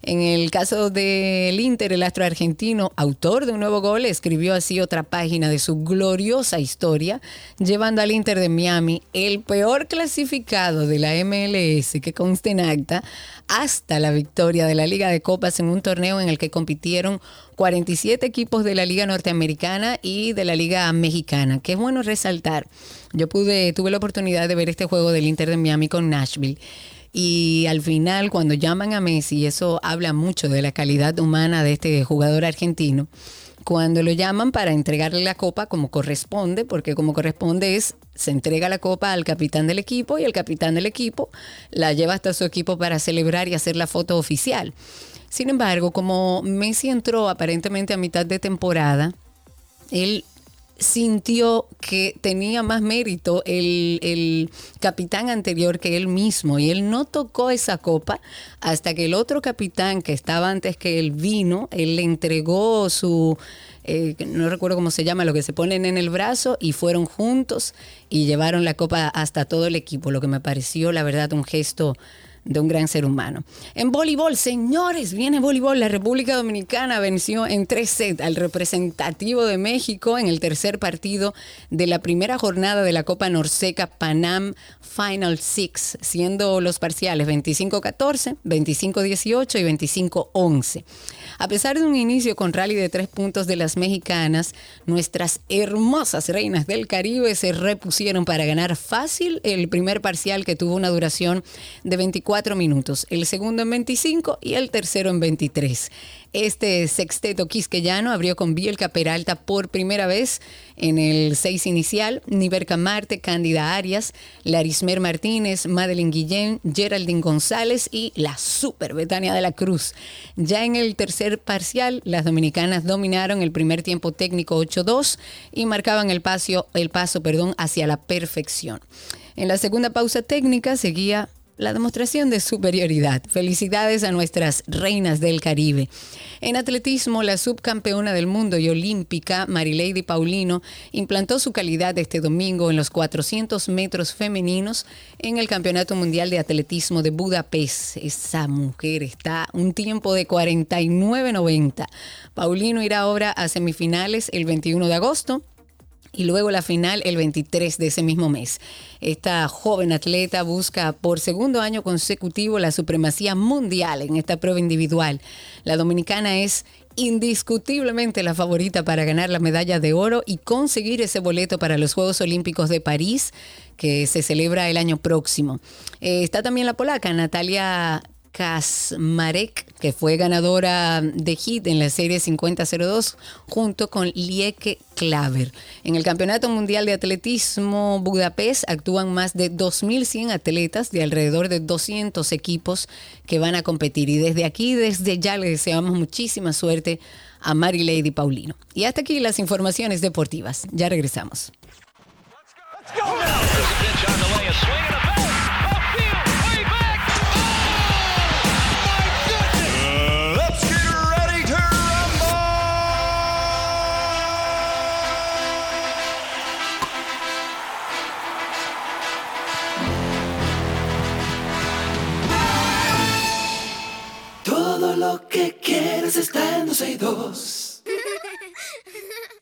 En el caso del Inter, el astro argentino, autor de un nuevo gol, escribió así otra página de su gloriosa historia, llevando al Inter de Miami, el peor clasificado de la MLS que conste en acta, hasta la victoria de la Liga de Copas en un torneo en el que compitieron 47 equipos de la Liga Norteamericana y de la Liga Mexicana, que es bueno resaltar. Yo pude, tuve la oportunidad de ver este juego del Inter de Miami con Nashville. Y al final, cuando llaman a Messi, eso habla mucho de la calidad humana de este jugador argentino. Cuando lo llaman para entregarle la copa como corresponde, porque como corresponde es, se entrega la copa al capitán del equipo y el capitán del equipo la lleva hasta su equipo para celebrar y hacer la foto oficial. Sin embargo, como Messi entró aparentemente a mitad de temporada, él sintió que tenía más mérito el, capitán anterior que él mismo y él no tocó esa copa hasta que el otro capitán que estaba antes que él vino, él le entregó su, eh, no recuerdo cómo se llama, lo que se ponen en el brazo y fueron juntos y llevaron la copa hasta todo el equipo, lo que me pareció la verdad un gesto de un gran ser humano. En voleibol, señores, viene voleibol. La República Dominicana venció en tres sets al representativo de México en el tercer partido de la primera jornada de la Copa Norseca Panam Final Six, siendo los parciales 25-14, 25-18 y 25-11. A pesar de un inicio con rally de tres puntos de las mexicanas, nuestras hermosas reinas del Caribe se repusieron para ganar fácil el primer parcial que tuvo una duración de 24 minutos, el segundo en 25 y el tercero en 23. Este sexteto quisqueyano abrió con Bielka Peralta por primera vez en el seis inicial, Niberca Marte, Cándida Arias, Larismer Martínez, Madeline Guillén, Geraldine González y la super Betania de la Cruz. Ya en el tercer parcial, las dominicanas dominaron el primer tiempo técnico 8-2 y marcaban el paso, el paso perdón, hacia la perfección. En la segunda pausa técnica seguía la demostración de superioridad. Felicidades a nuestras reinas del Caribe. En atletismo, la subcampeona del mundo y olímpica, Marilady Paulino, implantó su calidad este domingo en los 400 metros femeninos en el Campeonato Mundial de Atletismo de Budapest. Esa mujer está un tiempo de 49.90. Paulino irá ahora a semifinales el 21 de agosto y luego la final el 23 de ese mismo mes. Esta joven atleta busca por segundo año consecutivo la supremacía mundial en esta prueba individual. La dominicana es indiscutiblemente la favorita para ganar la medalla de oro y conseguir ese boleto para los Juegos Olímpicos de París que se celebra el año próximo. Eh, está también la polaca Natalia Kasmarek, que fue ganadora de hit en la serie 50-02, junto con Lieke Klaver. En el Campeonato Mundial de Atletismo Budapest actúan más de 2.100 atletas de alrededor de 200 equipos que van a competir. Y desde aquí, desde ya, le deseamos muchísima suerte a Mary Lady Paulino. Y hasta aquí las informaciones deportivas. Ya regresamos. Lo que quieres está en 12 y 2. [laughs]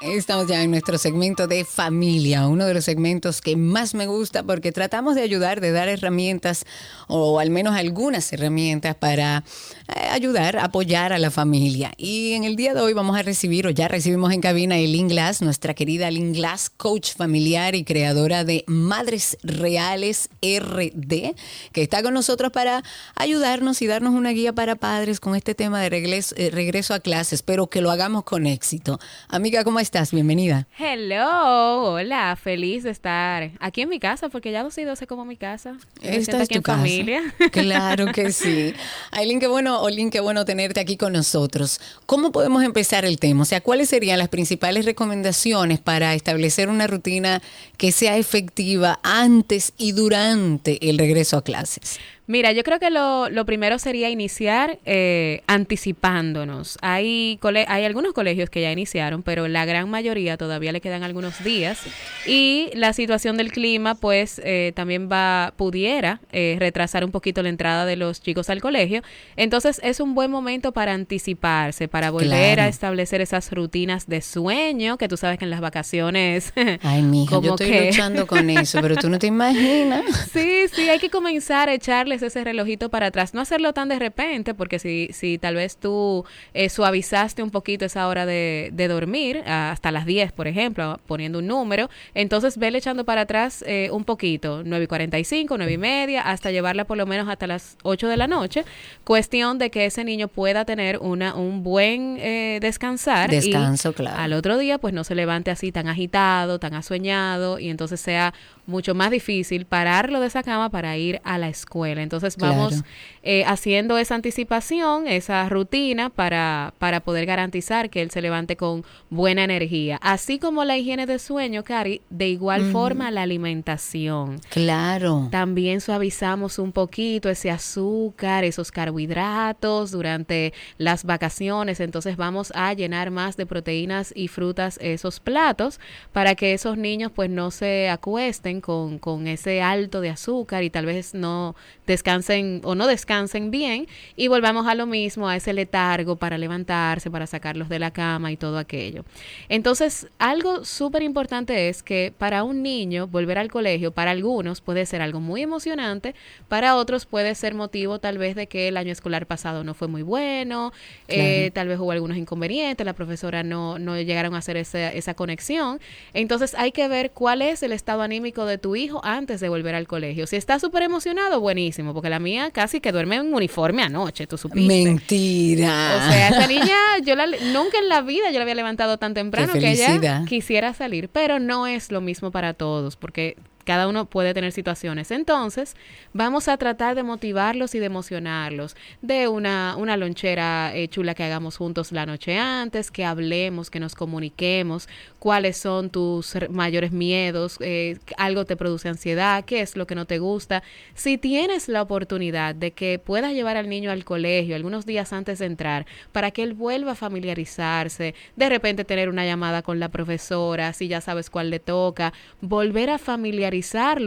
Estamos ya en nuestro segmento de familia, uno de los segmentos que más me gusta porque tratamos de ayudar, de dar herramientas o al menos algunas herramientas para eh, ayudar, apoyar a la familia. Y en el día de hoy vamos a recibir, o ya recibimos en cabina a Eileen Glass, nuestra querida Eileen Glass, coach familiar y creadora de Madres Reales RD, que está con nosotros para ayudarnos y darnos una guía para padres con este tema de regreso, eh, regreso a clases. Espero que lo hagamos con éxito. Amiga, ¿cómo estás? Bienvenida. Hello, hola, feliz de estar aquí en mi casa, porque ya 12 y 12 como mi casa. Esta es tu familia. [laughs] Claro que sí. Aileen, qué bueno, Olin, qué bueno tenerte aquí con nosotros. ¿Cómo podemos empezar el tema? O sea, ¿cuáles serían las principales recomendaciones para establecer una rutina que sea efectiva antes y durante el regreso a clases? Mira, yo creo que lo, lo primero sería iniciar eh, anticipándonos. Hay, hay algunos colegios que ya iniciaron, pero la gran mayoría todavía le quedan algunos días. Y la situación del clima, pues, eh, también va, pudiera eh, retrasar un poquito la entrada de los chicos al colegio. Entonces, es un buen momento para anticiparse, para volver a establecer esas rutinas de sueño, que tú sabes que en las vacaciones... [laughs] Ay, mija, yo estoy luchando con eso, pero tú no te [laughs] imaginas. Sí, sí, hay que comenzar a echarles ese relojito para atrás. No hacerlo tan de repente, porque si, si tal vez tú eh, suavizaste un poquito esa hora de, dormir, hasta las 10, por ejemplo, poniendo un número, entonces vele echando para atrás eh, un poquito, 9 y 45, 9 y media, hasta llevarla por lo menos hasta las 8 de la noche. Cuestión de que ese niño pueda tener una, un buen eh, descansar. Descanso, claro. Al otro día, pues no se levante así tan agitado, tan asueñado, y entonces sea mucho más difícil pararlo de esa cama para ir a la escuela. Entonces vamos eh, haciendo esa anticipación, esa rutina para, para poder garantizar que él se levante con buena energía. Así como la higiene de sueño, Cari, de igual forma la alimentación. Claro. También suavizamos un poquito ese azúcar, esos carbohidratos durante las vacaciones. Entonces vamos a llenar más de proteínas y frutas esos platos para que esos niños pues no se acuesten con, ese alto de azúcar y tal vez no descansen o no descansen bien y volvamos a lo mismo, a ese letargo para levantarse, para sacarlos de la cama y todo aquello. Entonces, algo súper importante es que para un niño volver al colegio, para algunos puede ser algo muy emocionante, para otros puede ser motivo tal vez de que el año escolar pasado no fue muy bueno, eh, tal vez hubo algunos inconvenientes, la profesora no, no llegaron a hacer esa, esa conexión. Entonces hay que ver cuál es el estado anímico de tu hijo antes de volver al colegio. Si está súper emocionado, buenísimo, porque la mía casi que duerme en uniforme anoche, tú supiste. Mentira. O sea, esa niña, yo la, nunca en la vida yo la había levantado tan temprano que ella quisiera salir, pero no es lo mismo para todos, porque cada uno puede tener situaciones. Entonces, vamos a tratar de motivarlos y de emocionarlos, de una, una lonchera eh, chula que hagamos juntos la noche antes, que hablemos, que nos comuniquemos, cuáles son tus mayores miedos, eh, algo te produce ansiedad, qué es lo que no te gusta. Si tienes la oportunidad de que puedas llevar al niño al colegio algunos días antes de entrar, para que él vuelva a familiarizarse, de repente tener una llamada con la profesora, si ya sabes cuál le toca, volver a familiarizarse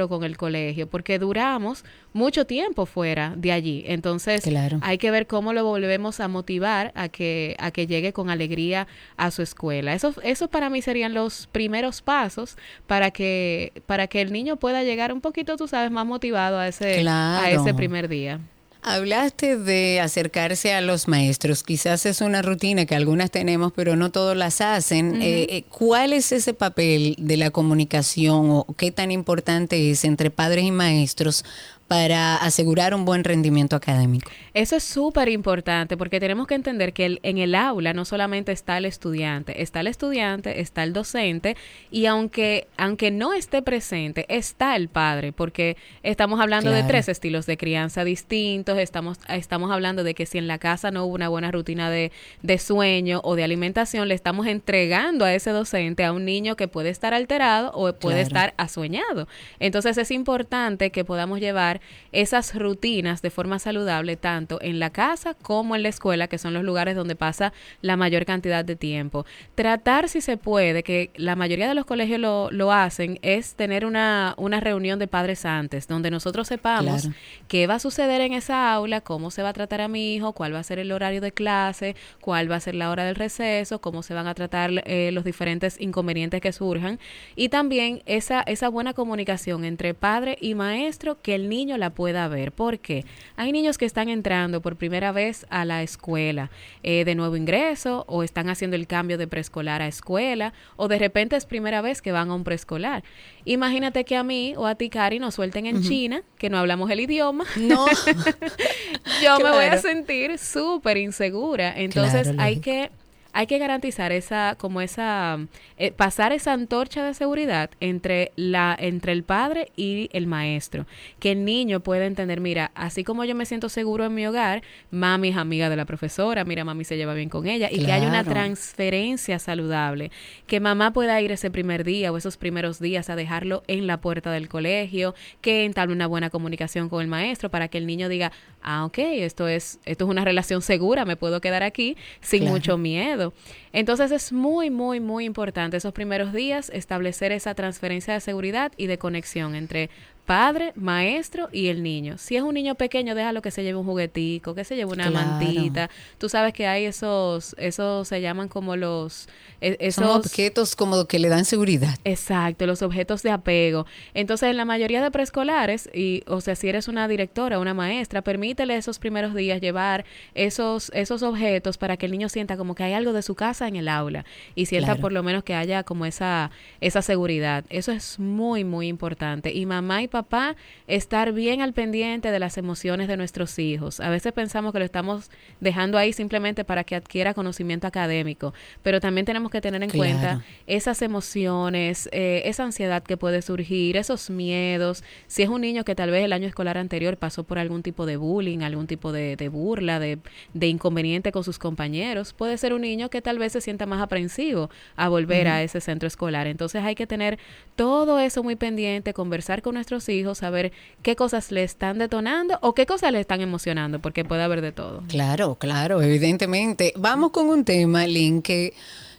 con el colegio, porque duramos mucho tiempo fuera de allí. Entonces, hay que ver cómo lo volvemos a motivar a que, a que llegue con alegría a su escuela. Eso, eso para mí serían los primeros pasos para que, para que el niño pueda llegar un poquito, tú sabes, más motivado a ese, a ese primer día. Hablaste de acercarse a los maestros. Quizás es una rutina que algunas tenemos, pero no todos las hacen. Eh, eh, ¿Cuál es ese papel de la comunicación o qué tan importante es entre padres y maestros para asegurar un buen rendimiento académico. Eso es súper importante porque tenemos que entender que en el aula no solamente está el estudiante, está el estudiante, está el docente y aunque, aunque no esté presente, está el padre porque estamos hablando de tres estilos de crianza distintos, estamos, estamos hablando de que si en la casa no hubo una buena rutina de, de sueño o de alimentación, le estamos entregando a ese docente a un niño que puede estar alterado o puede estar asueñado. Entonces es importante que podamos llevar esas rutinas de forma saludable tanto en la casa como en la escuela, que son los lugares donde pasa la mayor cantidad de tiempo. Tratar, si se puede, que la mayoría de los colegios lo, lo hacen, es tener una, una reunión de padres antes, donde nosotros sepamos qué va a suceder en esa aula, cómo se va a tratar a mi hijo, cuál va a ser el horario de clase, cuál va a ser la hora del receso, cómo se van a tratar eh, los diferentes inconvenientes que surjan y también esa, esa buena comunicación entre padre y maestro que el niño la pueda ver. porque Hay niños que están entrando por primera vez a la escuela eh, de nuevo ingreso o están haciendo el cambio de preescolar a escuela o de repente es primera vez que van a un preescolar. Imagínate que a mí o a ti, Cari, nos suelten en China, que no hablamos el idioma. No. [laughs] Yo me voy a sentir súper insegura. Entonces hay que hay que garantizar esa, como esa, eh, pasar esa antorcha de seguridad entre la, entre el padre y el maestro. Que el niño pueda entender, mira, así como yo me siento seguro en mi hogar, mami es amiga de la profesora, mira, mami se lleva bien con ella, y que haya una transferencia saludable. Que mamá pueda ir ese primer día o esos primeros días a dejarlo en la puerta del colegio, que entable una buena comunicación con el maestro para que el niño diga, ah, ok, esto es, esto es una relación segura, me puedo quedar aquí sin mucho miedo. Entonces es muy, muy, muy importante esos primeros días establecer esa transferencia de seguridad y de conexión entre padre, maestro y el niño. Si es un niño pequeño, déjalo que se lleve un juguetico, que se lleve una mantita. Tú sabes que hay esos, esos se llaman como los... E, esos Son objetos como que le dan seguridad. Exacto, los objetos de apego. Entonces, en la mayoría de preescolares, y o sea, si eres una directora, una maestra, permítele esos primeros días llevar esos, esos objetos para que el niño sienta como que hay algo de su casa en el aula y sienta por lo menos que haya como esa, esa seguridad. Eso es muy, muy importante. Y mamá y papá estar bien al pendiente de las emociones de nuestros hijos. A veces pensamos que lo estamos dejando ahí simplemente para que adquiera conocimiento académico, pero también tenemos que tener en cuenta esas emociones, eh, esa ansiedad que puede surgir, esos miedos. Si es un niño que tal vez el año escolar anterior pasó por algún tipo de bullying, algún tipo de, burla, de, inconveniente con sus compañeros, puede ser un niño que tal vez se sienta más aprensivo a volver a ese centro escolar. Entonces hay que tener todo eso muy pendiente, conversar con nuestros hijos, saber qué cosas le están detonando o qué cosas le están emocionando, porque puede haber de todo. Claro, claro, evidentemente. Vamos con un tema, Lynn, que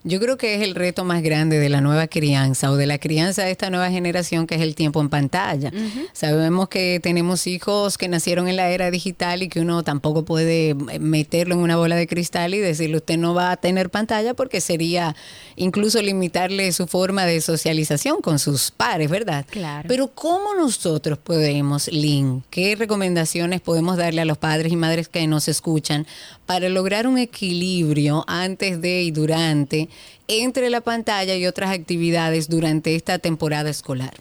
yo creo que es el reto más grande de la nueva crianza o de la crianza de esta nueva generación, que es el tiempo en pantalla. Sabemos que tenemos hijos que nacieron en la era digital y que uno tampoco puede meterlo en una bola de cristal y decirle usted no va a tener pantalla porque sería incluso limitarle su forma de socialización con sus pares, ¿verdad? Claro. Pero ¿cómo nosotros podemos, Lynn, qué recomendaciones podemos darle a los padres y madres que nos escuchan para lograr un equilibrio antes de y durante entre la pantalla y otras actividades durante esta temporada escolar?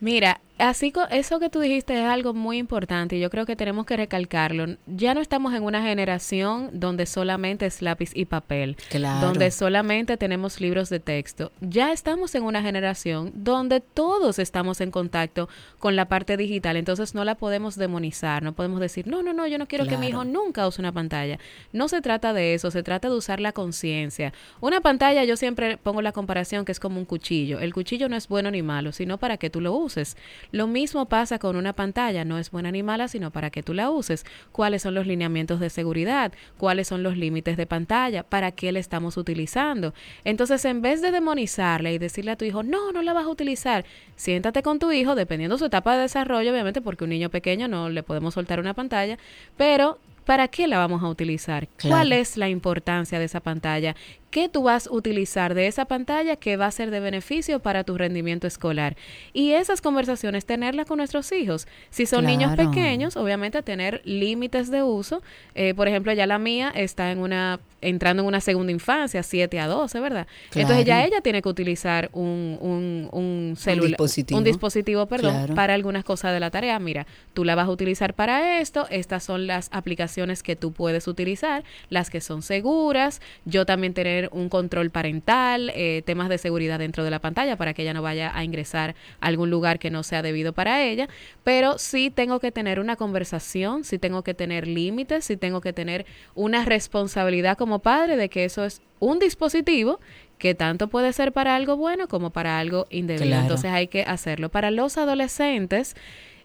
Mira, así eso que tú dijiste es algo muy importante y yo creo que tenemos que recalcarlo. Ya no estamos en una generación donde solamente es lápiz y papel, donde solamente tenemos libros de texto. Ya estamos en una generación donde todos estamos en contacto con la parte digital, entonces no la podemos demonizar, no podemos decir, no, no, no, yo no quiero que mi hijo nunca use una pantalla. No se trata de eso, se trata de usar la conciencia. Una pantalla, yo siempre pongo la comparación que es como un cuchillo. El cuchillo no es bueno ni malo, sino para que tú lo uses. Lo mismo pasa con una pantalla, no es buena ni mala, sino para que tú la uses. ¿Cuáles son los lineamientos de seguridad? ¿Cuáles son los límites de pantalla? ¿Para qué la estamos utilizando? Entonces, en vez de demonizarla y decirle a tu hijo, no, no la vas a utilizar, siéntate con tu hijo, dependiendo de su etapa de desarrollo, obviamente, porque un niño pequeño no le podemos soltar una pantalla, pero ¿para qué la vamos a utilizar? ¿Cuál es la importancia de esa pantalla? Qué tú vas a utilizar de esa pantalla que va a ser de beneficio para tu rendimiento escolar. Y esas conversaciones, tenerlas con nuestros hijos. Si son niños pequeños, obviamente tener límites de uso. Eh, por ejemplo, ya la mía está en una entrando en una segunda infancia, 7 a 12, ¿verdad? Entonces ya ella tiene que utilizar un, un, un celular, un dispositivo, un dispositivo perdón, para algunas cosas de la tarea. Mira, tú la vas a utilizar para esto, estas son las aplicaciones que tú puedes utilizar, las que son seguras, yo también tener un control parental, eh, temas de seguridad dentro de la pantalla para que ella no vaya a ingresar a algún lugar que no sea debido para ella, pero sí tengo que tener una conversación, sí tengo que tener límites, sí tengo que tener una responsabilidad como padre de que eso es un dispositivo que tanto puede ser para algo bueno como para algo indebido. Entonces hay que hacerlo. Para los adolescentes,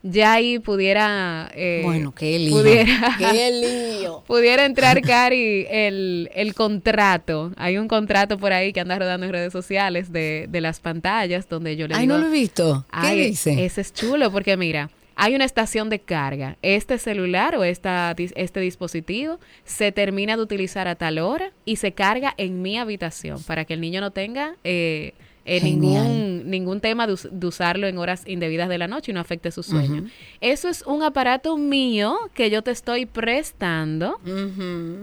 ya ahí pudiera... Eh, bueno, qué lío. Pudiera, [laughs] qué lío. [laughs] pudiera entrar, Cari, el, el contrato. Hay un contrato por ahí que anda rodando en redes sociales de, de las pantallas donde yo le Ay, no lo he visto. ¿Qué dice? Ese es chulo porque mira, hay una estación de carga. Este celular o esta, este dispositivo se termina de utilizar a tal hora y se carga en mi habitación para que el niño no tenga... Eh, eh, ningún, ningún tema de, usarlo en horas indebidas de la noche y no afecte su sueño. Eso es un aparato mío que yo te estoy prestando,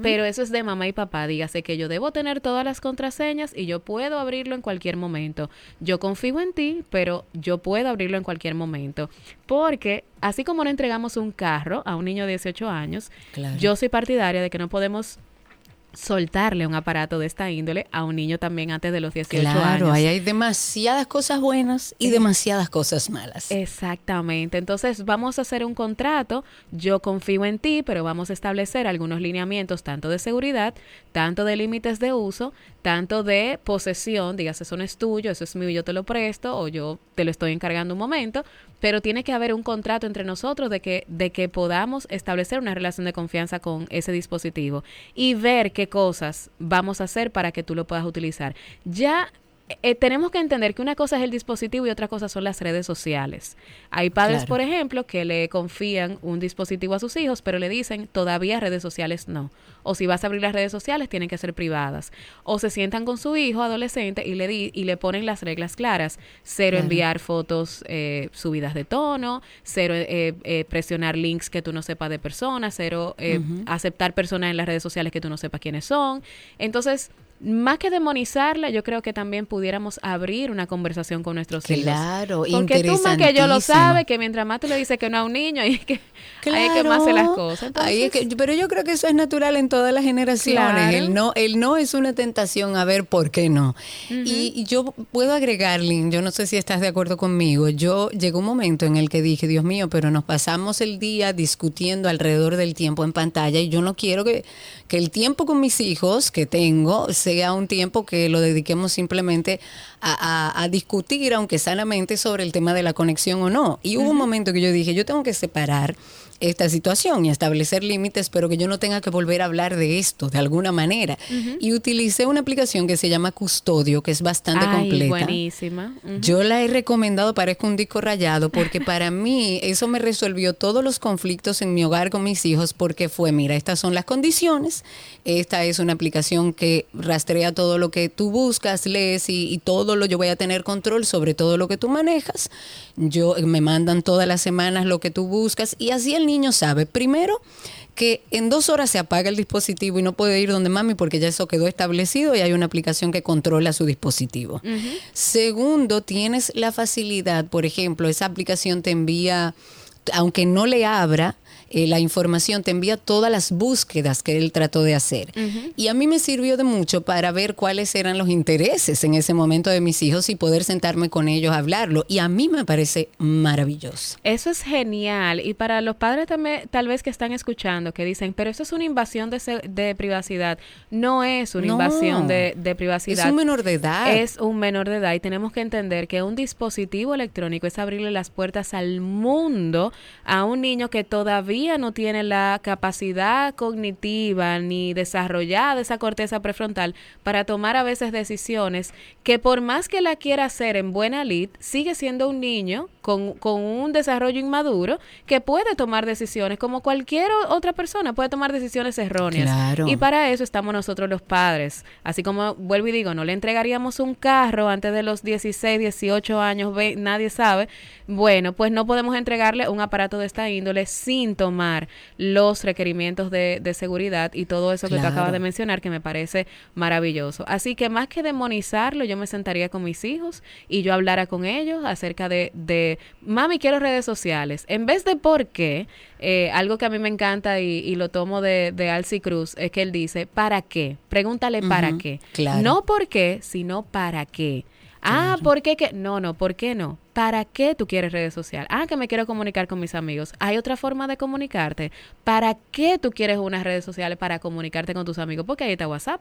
pero eso es de mamá y papá. Dígase que yo debo tener todas las contraseñas y yo puedo abrirlo en cualquier momento. Yo confío en ti, pero yo puedo abrirlo en cualquier momento. Porque así como no entregamos un carro a un niño de 18 años, yo soy partidaria de que no podemos soltarle un aparato de esta índole a un niño también antes de los 18 años. Claro, ahí hay demasiadas cosas buenas y demasiadas cosas malas. Exactamente. Entonces vamos a hacer un contrato. Yo confío en ti, pero vamos a establecer algunos lineamientos tanto de seguridad, tanto de límites de uso, tanto de posesión, digas, eso no es tuyo, eso es mío, yo te lo presto o yo te lo estoy encargando un momento, pero tiene que haber un contrato entre nosotros de que, de que podamos establecer una relación de confianza con ese dispositivo y ver qué cosas vamos a hacer para que tú lo puedas utilizar. Ya eh, tenemos que entender que una cosa es el dispositivo y otra cosa son las redes sociales. Hay padres, por ejemplo, que le confían un dispositivo a sus hijos, pero le dicen todavía redes sociales no. O si vas a abrir las redes sociales, tienen que ser privadas. O se sientan con su hijo adolescente y le, di, y le ponen las reglas claras. Cero enviar fotos eh, subidas de tono, cero eh, presionar links que tú no sepas de personas, cero aceptar personas en las redes sociales que tú no sepas quiénes son. Entonces, más que demonizarla, yo creo que también pudiéramos abrir una conversación con nuestros hijos. Claro, Porque tú más que yo lo sabes, que mientras más tú le dices que no a un niño, ahí es que, claro. que más hace las cosas. pero yo creo que eso es natural en todas las generaciones. El, no, el no es una tentación a ver por qué no. y, yo puedo agregar, Lynn, yo no sé si estás de acuerdo conmigo, yo llegó un momento en el que dije, Dios mío, pero nos pasamos el día discutiendo alrededor del tiempo en pantalla y yo no quiero que, que el tiempo con mis hijos que tengo sea un tiempo que lo dediquemos simplemente a, discutir, aunque sanamente, sobre el tema de la conexión o no. Y hubo un momento que yo dije, yo tengo que separar esta situación y establecer límites, pero que yo no tenga que volver a hablar de esto de alguna manera. Y utilicé una aplicación que se llama Custodio, que es bastante completa. Buenísima. Yo la he recomendado, parezco un disco rayado, porque para mí eso me resolvió todos los conflictos en mi hogar con mis hijos, porque fue, mira, estas son las condiciones, esta es una aplicación que rastrea todo lo que tú buscas, lees y, y todo solo, yo voy a tener control sobre todo lo que tú manejas, yo me mandan todas las semanas lo que tú buscas y así el niño sabe, primero, que en dos horas se apaga el dispositivo y no puede ir donde mami porque ya eso quedó establecido y hay una aplicación que controla su dispositivo. Segundo, tienes la facilidad, por ejemplo, esa aplicación te envía, aunque no le abra, eh, la información, te envía todas las búsquedas que él trató de hacer. Y a mí me sirvió de mucho para ver cuáles eran los intereses en ese momento de mis hijos y poder sentarme con ellos a hablarlo. Y a mí me parece maravilloso. Eso es genial. Y para los padres también, tal vez que están escuchando, que dicen, pero eso es una invasión de, privacidad. No es una invasión de, de privacidad. Es un menor de edad. Es un menor de edad y tenemos que entender que un dispositivo electrónico es abrirle las puertas al mundo a un niño que todavía no tiene la capacidad cognitiva ni desarrollada esa corteza prefrontal para tomar a veces decisiones que por más que la quiera hacer en buena lid, sigue siendo un niño con, con un desarrollo inmaduro que puede tomar decisiones como cualquier otra persona, puede tomar decisiones erróneas. Y para eso estamos nosotros los padres. Así como vuelvo y digo, no le entregaríamos un carro antes de los 16, 18 años, nadie sabe. Bueno, pues no podemos entregarle un aparato de esta índole sin tomar los requerimientos de, seguridad y todo eso que tú acabas de mencionar, que me parece maravilloso. Así que más que demonizarlo, yo me sentaría con mis hijos y yo hablara con ellos acerca de, de mami, quiero redes sociales. En vez de por qué, eh, algo que a mí me encanta y, lo tomo de, de Alci Cruz es que él dice, ¿para qué? Pregúntale para qué. No por qué, sino para qué. Ah, ¿por qué? Que? No, no, ¿por qué no? ¿Para qué tú quieres redes sociales? Ah, que me quiero comunicar con mis amigos. ¿Hay otra forma de comunicarte? ¿Para qué tú quieres unas redes sociales para comunicarte con tus amigos? Porque ahí está WhatsApp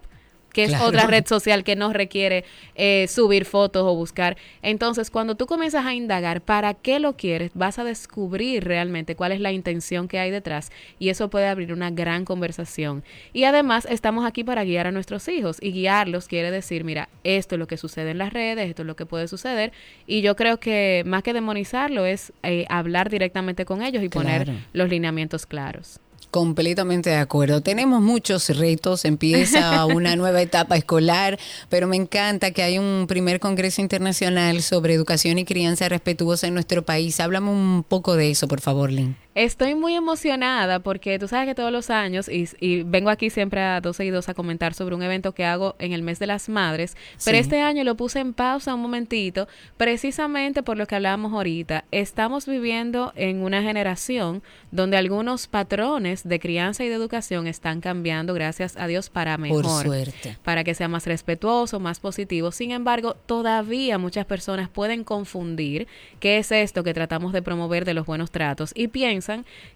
que es otra [laughs] red social que no requiere eh, subir fotos o buscar. Entonces, cuando tú comienzas a indagar para qué lo quieres, vas a descubrir realmente cuál es la intención que hay detrás y eso puede abrir una gran conversación. Y además, estamos aquí para guiar a nuestros hijos y guiarlos quiere decir, mira, esto es lo que sucede en las redes, esto es lo que puede suceder y yo creo que más que demonizarlo es eh, hablar directamente con ellos y poner los lineamientos claros. Completamente de acuerdo. Tenemos muchos retos, empieza [laughs] una nueva etapa escolar, pero me encanta que hay un primer Congreso Internacional sobre Educación y Crianza Respetuosa en nuestro país. Háblame un poco de eso, por favor, Lynn. Estoy muy emocionada porque tú sabes que todos los años, y, vengo aquí siempre a 12 y 2 a comentar sobre un evento que hago en el mes de las madres, pero este año lo puse en pausa un momentito, precisamente por lo que hablábamos ahorita. Estamos viviendo en una generación donde algunos patrones de crianza y de educación están cambiando, gracias a Dios, para mejor. Por suerte. Para que sea más respetuoso, más positivo. Sin embargo, todavía muchas personas pueden confundir qué es esto que tratamos de promover de los buenos tratos y piensan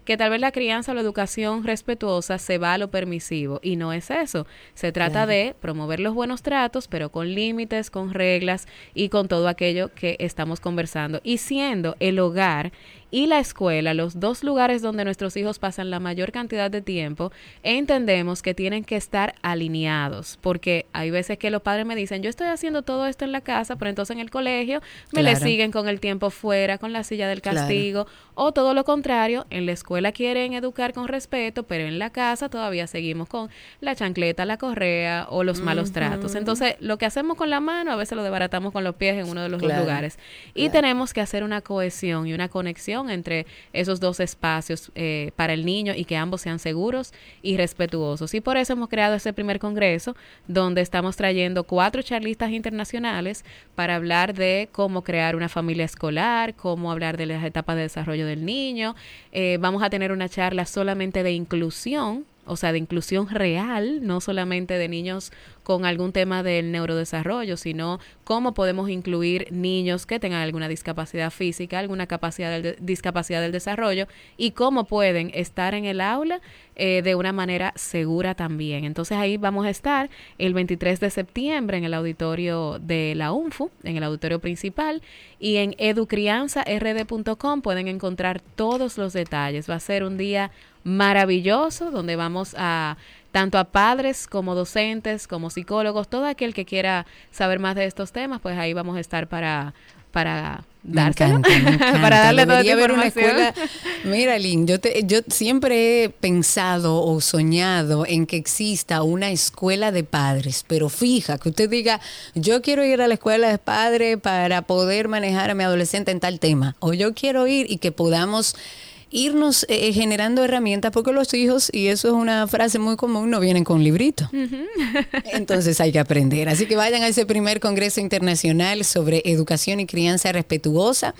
que tal vez la crianza o la educación respetuosa se va a lo permisivo y no es eso. Se trata de promover los buenos tratos, pero con límites, con reglas y con todo aquello que estamos conversando. Y siendo el hogar y la escuela, los dos lugares donde nuestros hijos pasan la mayor cantidad de tiempo, entendemos que tienen que estar alineados, porque hay veces que los padres me dicen, yo estoy haciendo todo esto en la casa, pero entonces en el colegio me le siguen con el tiempo fuera, con la silla del castigo, o todo lo contrario, en la escuela quieren educar con respeto, pero en la casa todavía seguimos con la chancleta, la correa o los malos tratos. Entonces, lo que hacemos con la mano, a veces lo desbaratamos con los pies en uno de los lugares. Y tenemos que hacer una cohesión y una conexión entre esos dos espacios eh, para el niño y que ambos sean seguros y respetuosos. Y por eso hemos creado ese primer congreso donde estamos trayendo cuatro charlistas internacionales para hablar de cómo crear una familia escolar, cómo hablar de las etapas de desarrollo del niño. Eh, vamos a tener una charla solamente de inclusión o sea, de inclusión real, no solamente de niños con algún tema del neurodesarrollo, sino cómo podemos incluir niños que tengan alguna discapacidad física, alguna capacidad de, discapacidad del desarrollo y cómo pueden estar en el aula eh, de una manera segura también. Entonces ahí vamos a estar el 23 de septiembre en el auditorio de la UNFU, en el auditorio principal, y en educrianzard.com pueden encontrar todos los detalles. Va a ser un día maravilloso donde vamos a tanto a padres como docentes, como psicólogos, todo aquel que quiera saber más de estos temas, pues ahí vamos a estar para para dárselo, [laughs] para darle toda ver una escuela. Mira, Lynn, yo, te, yo siempre he pensado o soñado en que exista una escuela de padres, pero fija, que usted diga, yo quiero ir a la escuela de padres para poder manejar a mi adolescente en tal tema, o yo quiero ir y que podamos irnos eh, generando herramientas porque los hijos, y eso es una frase muy común, no vienen con librito. [laughs] Entonces hay que aprender. Así que vayan a ese primer Congreso Internacional sobre Educación y Crianza Respetuosa.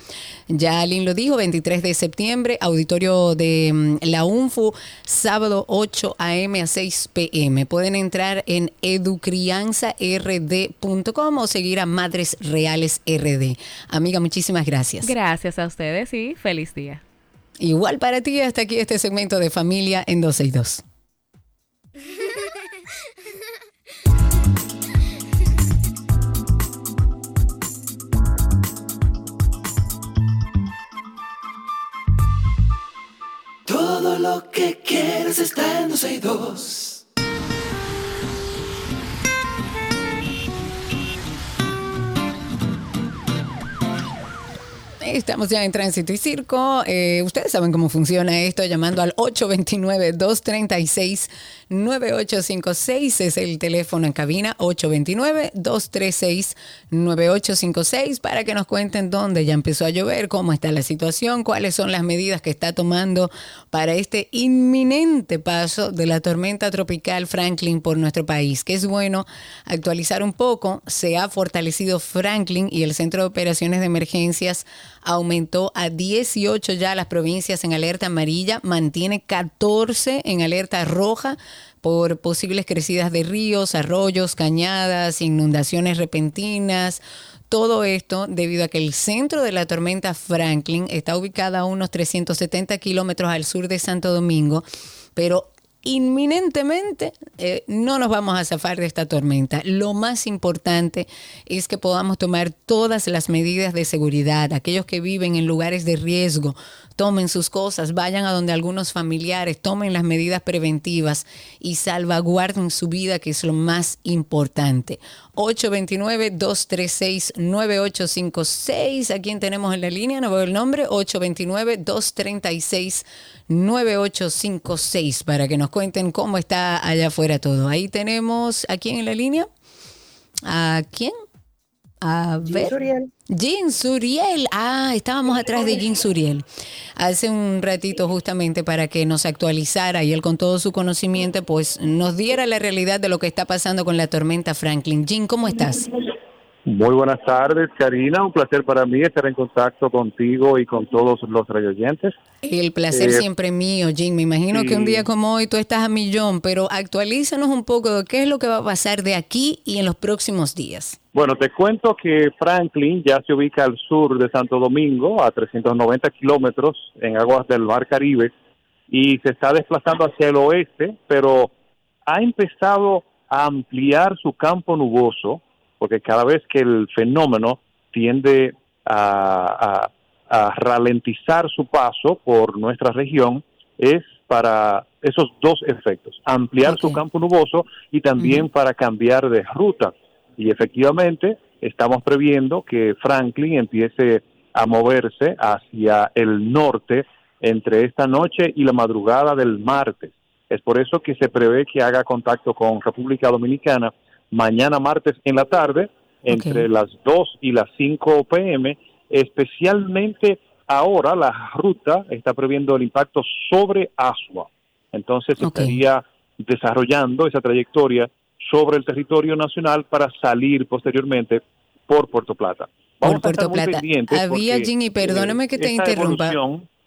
Ya Lynn lo dijo, 23 de septiembre, auditorio de mm, la UNFU, sábado 8 a.m. a 6 p.m. Pueden entrar en educrianzard.com o seguir a Madres Reales RD. Amiga, muchísimas gracias. Gracias a ustedes y feliz día. Igual para ti, hasta aquí este segmento de familia en 12 y 2. Todo lo que quieres está en 12 Estamos ya en Tránsito y Circo. Eh, ustedes saben cómo funciona esto, llamando al 829-236-9856. Es el teléfono en cabina, 829-236-9856, para que nos cuenten dónde ya empezó a llover, cómo está la situación, cuáles son las medidas que está tomando para este inminente paso de la tormenta tropical Franklin por nuestro país. Que es bueno actualizar un poco. Se ha fortalecido Franklin y el Centro de Operaciones de Emergencias aumentó a 18 ya las provincias en alerta amarilla, mantiene 14 en alerta roja por posibles crecidas de ríos, arroyos, cañadas, inundaciones repentinas. Todo esto debido a que el centro de la tormenta Franklin está ubicada a unos 370 kilómetros al sur de Santo Domingo, pero inminentemente eh, no nos vamos a zafar de esta tormenta. Lo más importante es que podamos tomar todas las medidas de seguridad. Aquellos que viven en lugares de riesgo, tomen sus cosas, vayan a donde algunos familiares, tomen las medidas preventivas y salvaguarden su vida, que es lo más importante. 829-236-9856. ¿A quién tenemos en la línea? No veo el nombre. 829-236-9856 para que nos cuenten cómo está allá afuera todo. Ahí tenemos, ¿a quién en la línea? ¿A quién? A ver. Suriel. Jean Suriel. Ah, estábamos atrás de Jean Suriel hace un ratito justamente para que nos actualizara y él con todo su conocimiento pues nos diera la realidad de lo que está pasando con la tormenta Franklin. Jean, ¿cómo estás? Muy buenas tardes, Karina. Un placer para mí estar en contacto contigo y con todos los radioyentes. El placer eh, siempre mío, Jim. Me imagino que un día como hoy tú estás a millón, pero actualízanos un poco de qué es lo que va a pasar de aquí y en los próximos días. Bueno, te cuento que Franklin ya se ubica al sur de Santo Domingo, a 390 kilómetros en aguas del Mar Caribe, y se está desplazando hacia el oeste, pero ha empezado a ampliar su campo nuboso porque cada vez que el fenómeno tiende a, ralentizar su paso por nuestra región, es para esos dos efectos, ampliar su campo nuboso y también para cambiar de ruta. Y efectivamente estamos previendo que Franklin empiece a moverse hacia el norte entre esta noche y la madrugada del martes. Es por eso que se prevé que haga contacto con República Dominicana mañana martes en la tarde, entre las 2 y las 5 pm, especialmente ahora la ruta está previendo el impacto sobre Asua. Entonces estaría desarrollando esa trayectoria sobre el territorio nacional para salir posteriormente por Puerto Plata. Vamos por Puerto Plata. Había, Ginny, perdóname que te interrumpa.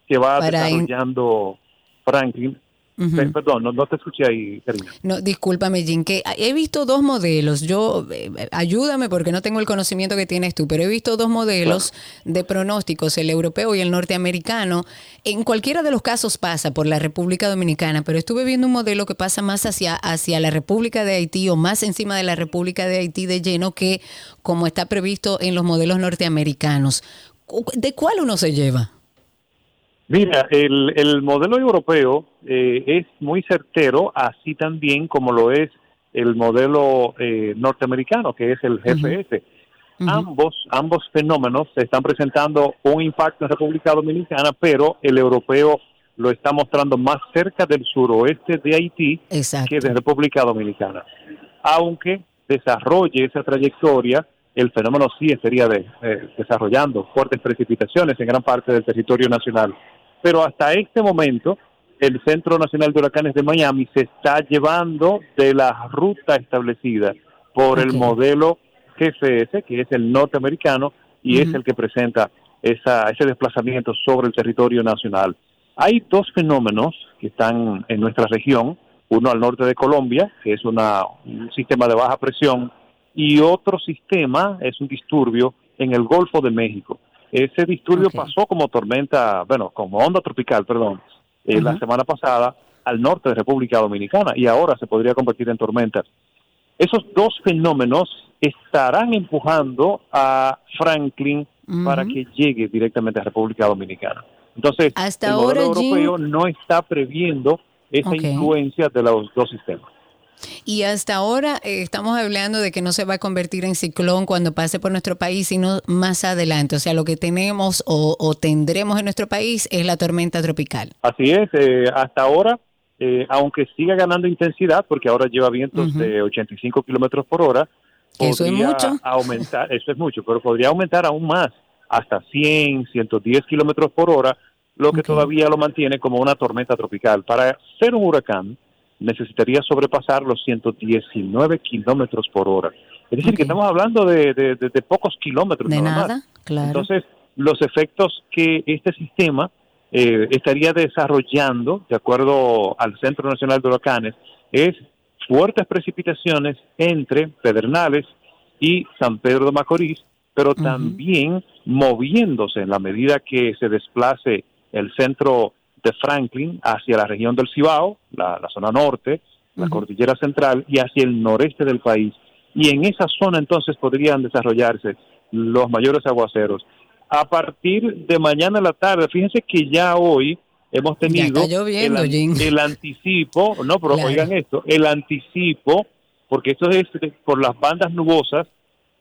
que va desarrollando Franklin Perdón, no, te escuché ahí, Karina. No, discúlpame, Jim, que he visto dos modelos. Yo, eh, ayúdame porque no tengo el conocimiento que tienes tú, pero he visto dos modelos de pronósticos, el europeo y el norteamericano. En cualquiera de los casos pasa por la República Dominicana, pero estuve viendo un modelo que pasa más hacia, hacia la República de Haití o más encima de la República de Haití de lleno que como está previsto en los modelos norteamericanos. ¿De cuál uno se lleva? Mira, el, el modelo europeo eh, es muy certero, así también como lo es el modelo eh, norteamericano, que es el GPS. Ambos, ambos fenómenos se están presentando un impacto en República Dominicana, pero el europeo lo está mostrando más cerca del suroeste de Haití que de República Dominicana. Aunque desarrolle esa trayectoria, el fenómeno sí estaría de, eh, desarrollando fuertes precipitaciones en gran parte del territorio nacional. Pero hasta este momento, el Centro Nacional de Huracanes de Miami se está llevando de la ruta establecida por el modelo GFS, que es el norteamericano, y es el que presenta esa, ese desplazamiento sobre el territorio nacional. Hay dos fenómenos que están en nuestra región, uno al norte de Colombia, que es una, un sistema de baja presión, y otro sistema es un disturbio en el Golfo de México. Ese disturbio pasó como tormenta, bueno, como onda tropical, perdón, eh, la semana pasada al norte de República Dominicana y ahora se podría convertir en tormenta. Esos dos fenómenos estarán empujando a Franklin para que llegue directamente a República Dominicana. Entonces, Hasta el ahora, modelo europeo no está previendo esa influencia de los dos sistemas. Y hasta ahora eh, estamos hablando de que no se va a convertir en ciclón cuando pase por nuestro país, sino más adelante. O sea, lo que tenemos o, o tendremos en nuestro país es la tormenta tropical. Así es, eh, hasta ahora, eh, aunque siga ganando intensidad, porque ahora lleva vientos de 85 kilómetros por hora, eso es mucho. [laughs] aumentar, eso es mucho, pero podría aumentar aún más, hasta 100, 110 kilómetros por hora, lo que todavía lo mantiene como una tormenta tropical. Para ser un huracán, necesitaría sobrepasar los 119 kilómetros por hora. Es decir, que estamos hablando de, de- de- de pocos kilómetros. De nada más. nada, claro. Entonces, los efectos que este sistema eh, estaría desarrollando, de acuerdo al Centro Nacional de Huracanes, es fuertes precipitaciones entre Pedernales y San Pedro de Macorís, pero también moviéndose en la medida que se desplace el centro de Franklin hacia la región del Cibao, la, la zona norte, la cordillera central y hacia el noreste del país. Y en esa zona entonces podrían desarrollarse los mayores aguaceros. A partir de mañana a la tarde, fíjense que ya hoy hemos tenido lloviendo, el, el anticipo, no, pero Claro. oigan esto, el anticipo, porque esto es por las bandas nubosas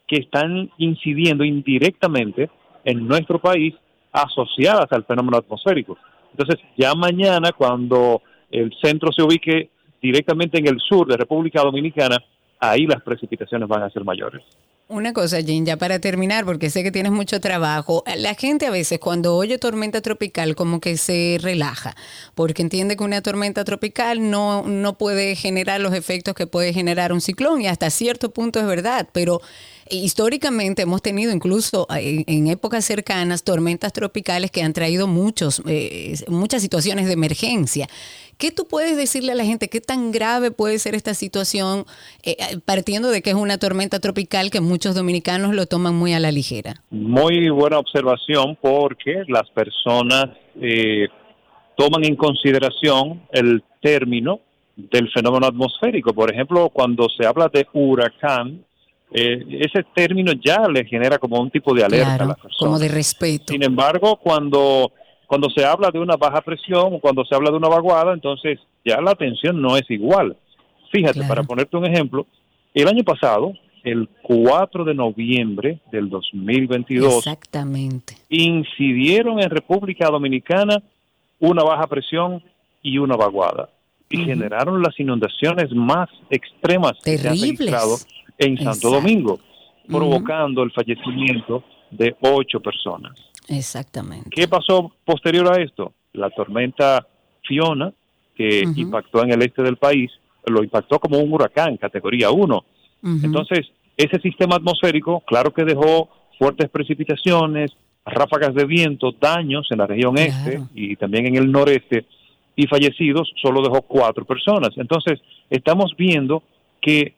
que están incidiendo indirectamente en nuestro país asociadas al fenómeno atmosférico. Entonces, ya mañana, cuando el centro se ubique directamente en el sur de República Dominicana, ahí las precipitaciones van a ser mayores. Una cosa, Jin, ya para terminar, porque sé que tienes mucho trabajo. La gente a veces cuando oye tormenta tropical como que se relaja, porque entiende que una tormenta tropical no, no puede generar los efectos que puede generar un ciclón y hasta cierto punto es verdad, pero históricamente hemos tenido incluso en, en épocas cercanas tormentas tropicales que han traído muchos, eh, muchas situaciones de emergencia. ¿Qué tú puedes decirle a la gente? ¿Qué tan grave puede ser esta situación eh, partiendo de que es una tormenta tropical que muchos dominicanos lo toman muy a la ligera? Muy buena observación porque las personas eh, toman en consideración el término del fenómeno atmosférico. Por ejemplo, cuando se habla de huracán, eh, ese término ya le genera como un tipo de alerta a Claro, las personas. como de respeto. Sin embargo, cuando, cuando se habla de una baja presión o cuando se habla de una vaguada, entonces ya la atención no es igual. Fíjate, para ponerte un ejemplo, el año pasado, el 4 de noviembre del 2022, Exactamente. incidieron en República Dominicana una baja presión y una vaguada y generaron las inundaciones más extremas que se han Terribles. registrado en Santo Exacto. Domingo, provocando el fallecimiento de ocho personas. Exactamente. ¿Qué pasó posterior a esto? La tormenta Fiona, que impactó en el este del país, lo impactó como un huracán, categoría 1. Entonces, ese sistema atmosférico, claro que dejó fuertes precipitaciones, ráfagas de viento, daños en la región este y también en el noreste, y fallecidos solo dejó cuatro personas. Entonces, estamos viendo que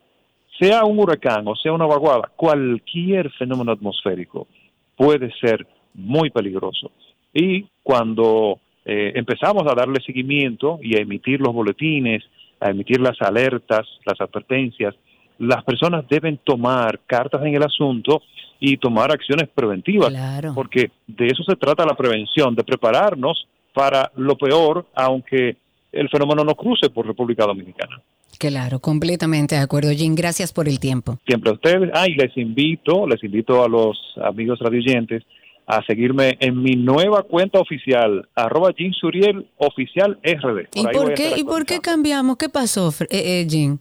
sea un huracán o sea una vaguada, cualquier fenómeno atmosférico puede ser muy peligroso. Y cuando eh, empezamos a darle seguimiento y a emitir los boletines, a emitir las alertas, las advertencias, las personas deben tomar cartas en el asunto y tomar acciones preventivas, porque de eso se trata la prevención, de prepararnos para lo peor, aunque el fenómeno no cruce por República Dominicana. Claro, completamente de acuerdo, Jim. Gracias por el tiempo. Siempre a ustedes. Ah, y les invito, les invito a los amigos radioyentes a seguirme en mi nueva cuenta oficial, arroba Jim Suriel Oficial RD. ¿Y por, qué, ¿Y por qué cambiamos? ¿Qué pasó, eh, eh, Jim?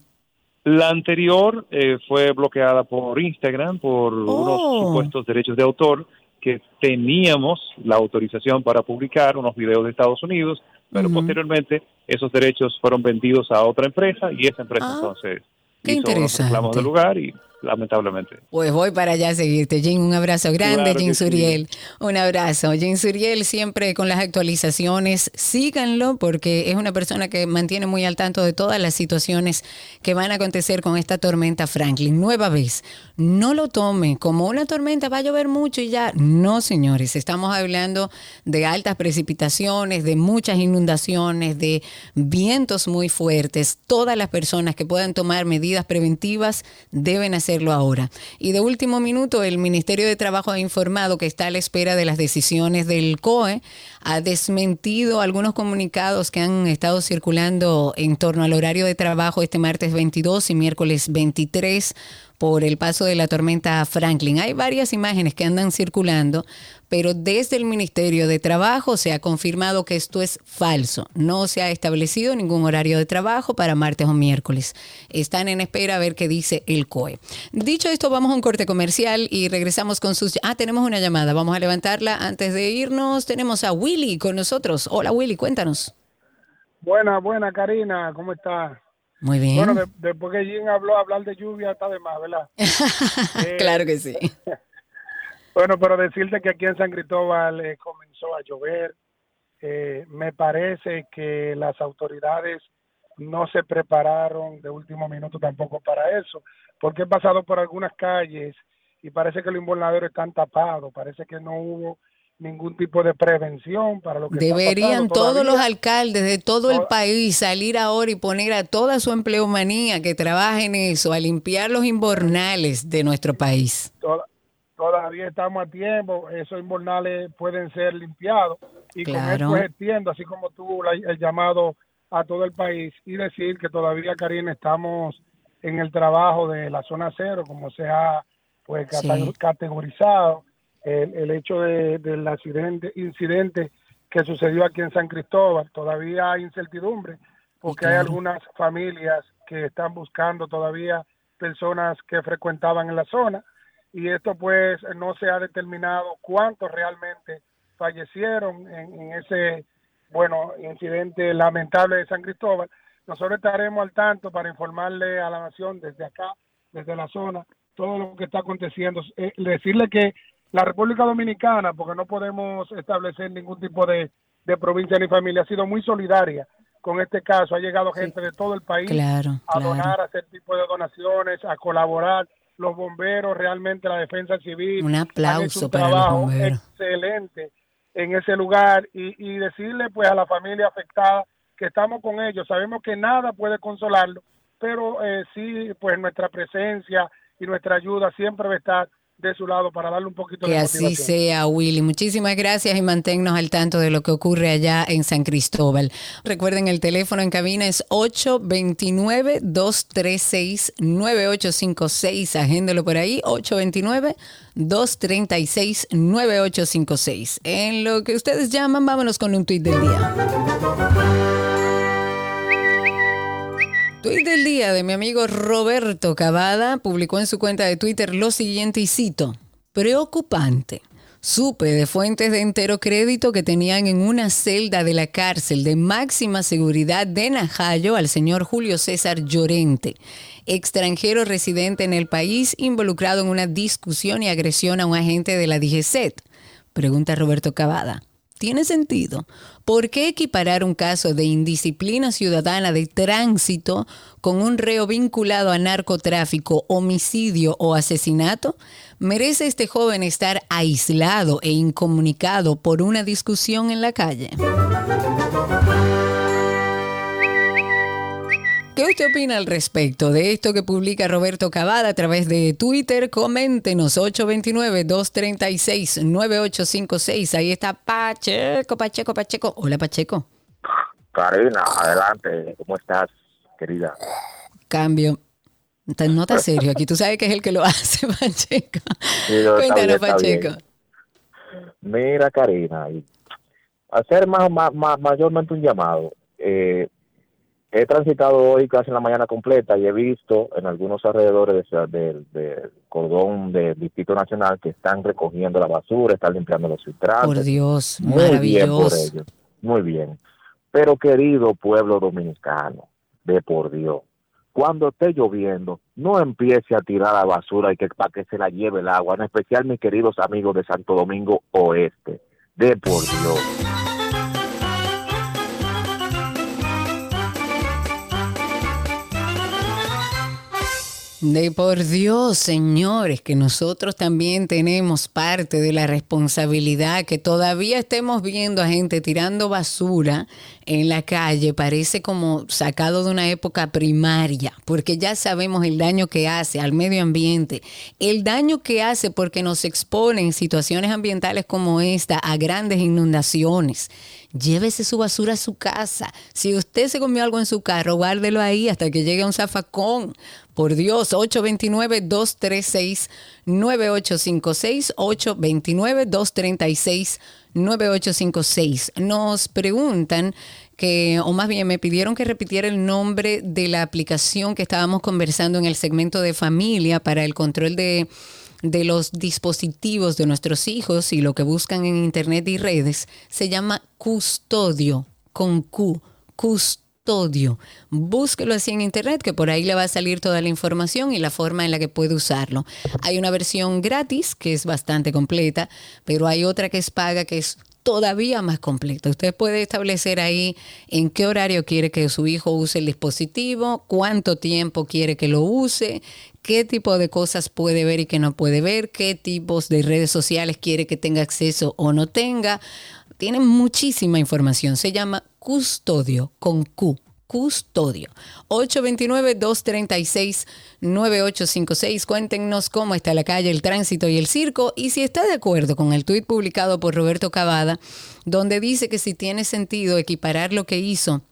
La anterior eh, fue bloqueada por Instagram por unos Oh. supuestos derechos de autor que teníamos la autorización para publicar unos videos de Estados Unidos, pero posteriormente esos derechos fueron vendidos a otra empresa y esa empresa Ah, entonces hizo unos reclamos del lugar y lamentablemente. Pues voy para allá a seguirte, Jim. Un abrazo grande, Claro Jim sí. Suriel. Un abrazo. Jim Suriel siempre con las actualizaciones. Síganlo porque es una persona que mantiene muy al tanto de todas las situaciones que van a acontecer con esta tormenta Franklin. Nueva vez, no lo tome como una tormenta, va a llover mucho y ya. No, señores, estamos hablando de altas precipitaciones, de muchas inundaciones, de vientos muy fuertes. Todas las personas que puedan tomar medidas preventivas deben ahora. Y de último minuto, el Ministerio de Trabajo ha informado que está a la espera de las decisiones del COE. Ha desmentido algunos comunicados que han estado circulando en torno al horario de trabajo este martes 22 y miércoles 23 por el paso de la tormenta Franklin. Hay varias imágenes que andan circulando, pero desde el Ministerio de Trabajo se ha confirmado que esto es falso. No se ha establecido ningún horario de trabajo para martes o miércoles. Están en espera a ver qué dice el COE. Dicho esto, vamos a un corte comercial y regresamos con sus... Ah, tenemos una llamada. Vamos a levantarla antes de irnos. Tenemos a Willy con nosotros. Hola Willy, cuéntanos. Buena, buena, Karina, ¿cómo estás? Muy bien. Bueno, de- después que Jim habló, hablar de lluvia está de más, ¿verdad? [laughs] Eh, claro que sí. [laughs] Bueno, pero decirte que aquí en San Cristóbal eh, comenzó a llover. Eh, me parece que las autoridades no se prepararon de último minuto tampoco para eso, porque he pasado por algunas calles y parece que los invernaderos están tapados, parece que no hubo ningún tipo de prevención para lo que Deberían todos los alcaldes de todo el país salir ahora y poner a toda su empleomanía que trabaje en eso, a limpiar los inbornales de nuestro país. Toda- todavía estamos a tiempo, esos inbornales pueden ser limpiados y Claro. con esto extiendo, así como tú el llamado a todo el país y decir que todavía, Karina, estamos en el trabajo de la zona cero, como se ha pues Sí. categorizado el, el hecho de- del accidente, incidente que sucedió aquí en San Cristóbal. Todavía hay incertidumbre porque hay algunas familias que están buscando todavía personas que frecuentaban en la zona y esto pues no se ha determinado cuántos realmente fallecieron en, en ese bueno incidente lamentable de San Cristóbal. Nosotros estaremos al tanto para informarle a la nación desde acá, desde la zona, todo lo que está aconteciendo. Eh, decirle que la República Dominicana, porque no podemos establecer ningún tipo de, de provincia ni familia, ha sido muy solidaria con este caso. Ha llegado gente de todo el país Claro, a claro. donar, a hacer tipo de donaciones, a colaborar. Los bomberos, realmente la defensa civil. Un aplauso un para los trabajo bomberos. excelente en ese lugar y, y decirle pues a la familia afectada que estamos con ellos. Sabemos que nada puede consolarlo, pero eh, sí pues nuestra presencia y nuestra ayuda siempre va a estar de su lado para darle un poquito Que de así motivación. sea, Willy. Muchísimas gracias y manténnos al tanto de lo que ocurre allá en San Cristóbal. Recuerden, el teléfono en cabina es 829-236-9856. Agéndelo por ahí, 829-236-9856. En lo que ustedes llaman, vámonos con un tuit del día. Tuit del día de mi amigo Roberto Cavada publicó en su cuenta de Twitter lo siguiente y cito, preocupante. Supe de fuentes de entero crédito que tenían en una celda de la cárcel de máxima seguridad de Najayo al señor Julio César Llorente, extranjero residente en el país involucrado en una discusión y agresión a un agente de la DGCET. Pregunta Roberto Cavada. ¿Tiene sentido? ¿Por qué equiparar un caso de indisciplina ciudadana de tránsito con un reo vinculado a narcotráfico, homicidio o asesinato? ¿Merece este joven estar aislado e incomunicado por una discusión en la calle? ¿Qué usted opina al respecto de esto que publica Roberto Cavada a través de Twitter? Coméntenos 829-236-9856. Ahí está Pacheco, Pacheco, Pacheco. Hola Pacheco. Karina, adelante. ¿Cómo estás, querida? Cambio. No está serio aquí. Tú sabes que es el que lo [laughs] hace, Pacheco. Cuéntanos, Pacheco. Mira, Karina, hacer más, más, mayormente un llamado. Eh, he transitado hoy casi en la mañana completa y he visto en algunos alrededores del cordón del Distrito Nacional que están recogiendo la basura, están limpiando los filtrantes. Por Dios, muy bien por ellos, muy bien. Pero querido pueblo dominicano, de por Dios, cuando esté lloviendo, no empiece a tirar la basura y que para que se la lleve el agua, en especial mis queridos amigos de Santo Domingo Oeste. De por Dios. De por Dios, señores, que nosotros también tenemos parte de la responsabilidad que todavía estemos viendo a gente tirando basura en la calle, parece como sacado de una época primaria, porque ya sabemos el daño que hace al medio ambiente, el daño que hace porque nos expone en situaciones ambientales como esta a grandes inundaciones llévese su basura a su casa. Si usted se comió algo en su carro, guárdelo ahí hasta que llegue un zafacón. Por Dios, 829-236-9856, 829-236-9856. Nos preguntan que, o más bien me pidieron que repitiera el nombre de la aplicación que estábamos conversando en el segmento de familia para el control de de los dispositivos de nuestros hijos y lo que buscan en Internet y redes se llama custodio, con Q, custodio. Búsquelo así en Internet, que por ahí le va a salir toda la información y la forma en la que puede usarlo. Hay una versión gratis que es bastante completa, pero hay otra que es paga que es todavía más completa. Usted puede establecer ahí en qué horario quiere que su hijo use el dispositivo, cuánto tiempo quiere que lo use, qué tipo de cosas puede ver y que no puede ver, qué tipos de redes sociales quiere que tenga acceso o no tenga. Tiene muchísima información. Se llama Custodio con Q. Custodio. 829-236-9856. Cuéntenos cómo está la calle, el tránsito y el circo y si está de acuerdo con el tuit publicado por Roberto Cavada, donde dice que si tiene sentido equiparar lo que hizo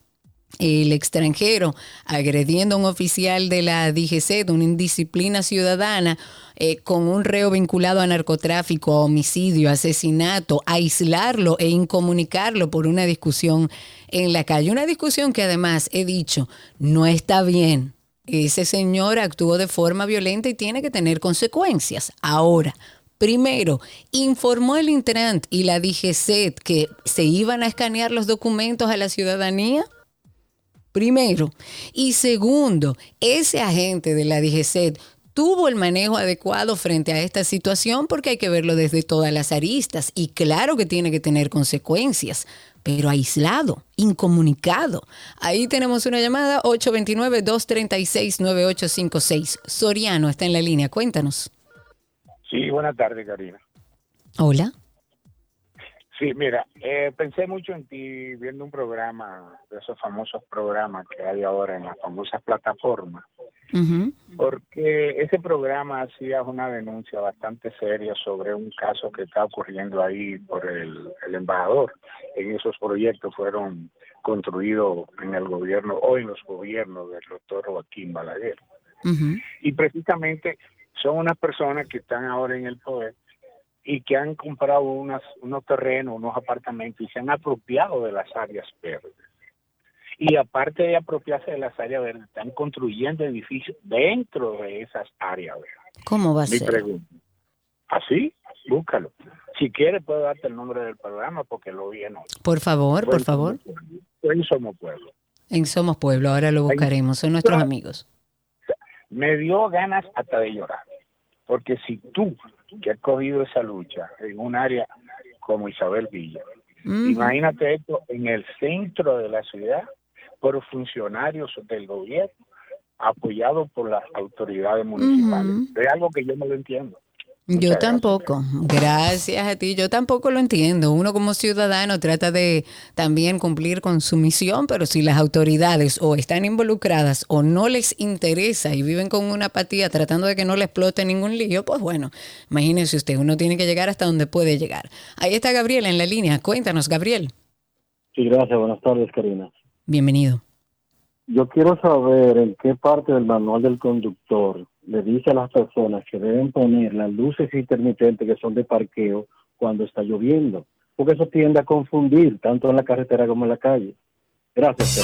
el extranjero agrediendo a un oficial de la DGC, de una indisciplina ciudadana, eh, con un reo vinculado a narcotráfico, a homicidio, asesinato, aislarlo e incomunicarlo por una discusión en la calle. Una discusión que además he dicho no está bien. Ese señor actuó de forma violenta y tiene que tener consecuencias. Ahora, Primero, informó el Intrant y la DGC que se iban a escanear los documentos a la ciudadanía primero. Y segundo, ese agente de la DGCET tuvo el manejo adecuado frente a esta situación porque hay que verlo desde todas las aristas y claro que tiene que tener consecuencias, pero aislado, incomunicado. Ahí tenemos una llamada 829-236-9856. Soriano está en la línea, cuéntanos. Sí, buenas tardes, Karina. Hola. Sí, mira, eh, pensé mucho en ti viendo un programa, de esos famosos programas que hay ahora en las famosas plataformas, porque ese programa hacía una denuncia bastante seria sobre un caso que está ocurriendo ahí por el, embajador. En esos proyectos fueron construidos en el gobierno o en los gobiernos del doctor Joaquín Balaguer. Y precisamente son unas personas que están ahora en el poder y que han comprado unas, unos terrenos, unos apartamentos y se han apropiado de las áreas verdes. Y aparte de apropiarse de las áreas verdes, están construyendo edificios dentro de esas áreas verdes. ¿Cómo va a Mi ser? pregunta. ¿Así? Búscalo. Si quieres, puedo darte el nombre del programa porque lo vi en otro. Por favor, por favor. En Somos Pueblo. En Somos Pueblo, ahora lo buscaremos, son nuestros amigos. Me dio ganas hasta de llorar. Porque si tú, que has cogido esa lucha en un área como Isabel Villa, imagínate esto en el centro de la ciudad por funcionarios del gobierno apoyados por las autoridades municipales. Es algo que yo no lo entiendo. Yo tampoco, gracias a ti, yo tampoco lo entiendo. Uno como ciudadano trata de también cumplir con su misión, pero si las autoridades o están involucradas o no les interesa y viven con una apatía tratando de que no le explote ningún lío, pues bueno, imagínese usted, uno tiene que llegar hasta donde puede llegar. Ahí está Gabriel en la línea, cuéntanos Gabriel. Sí, gracias, buenas tardes Karina. Bienvenido. Yo quiero saber en qué parte del manual del conductor le dice a las personas que deben poner las luces intermitentes que son de parqueo cuando está lloviendo, porque eso tiende a confundir tanto en la carretera como en la calle. Gracias.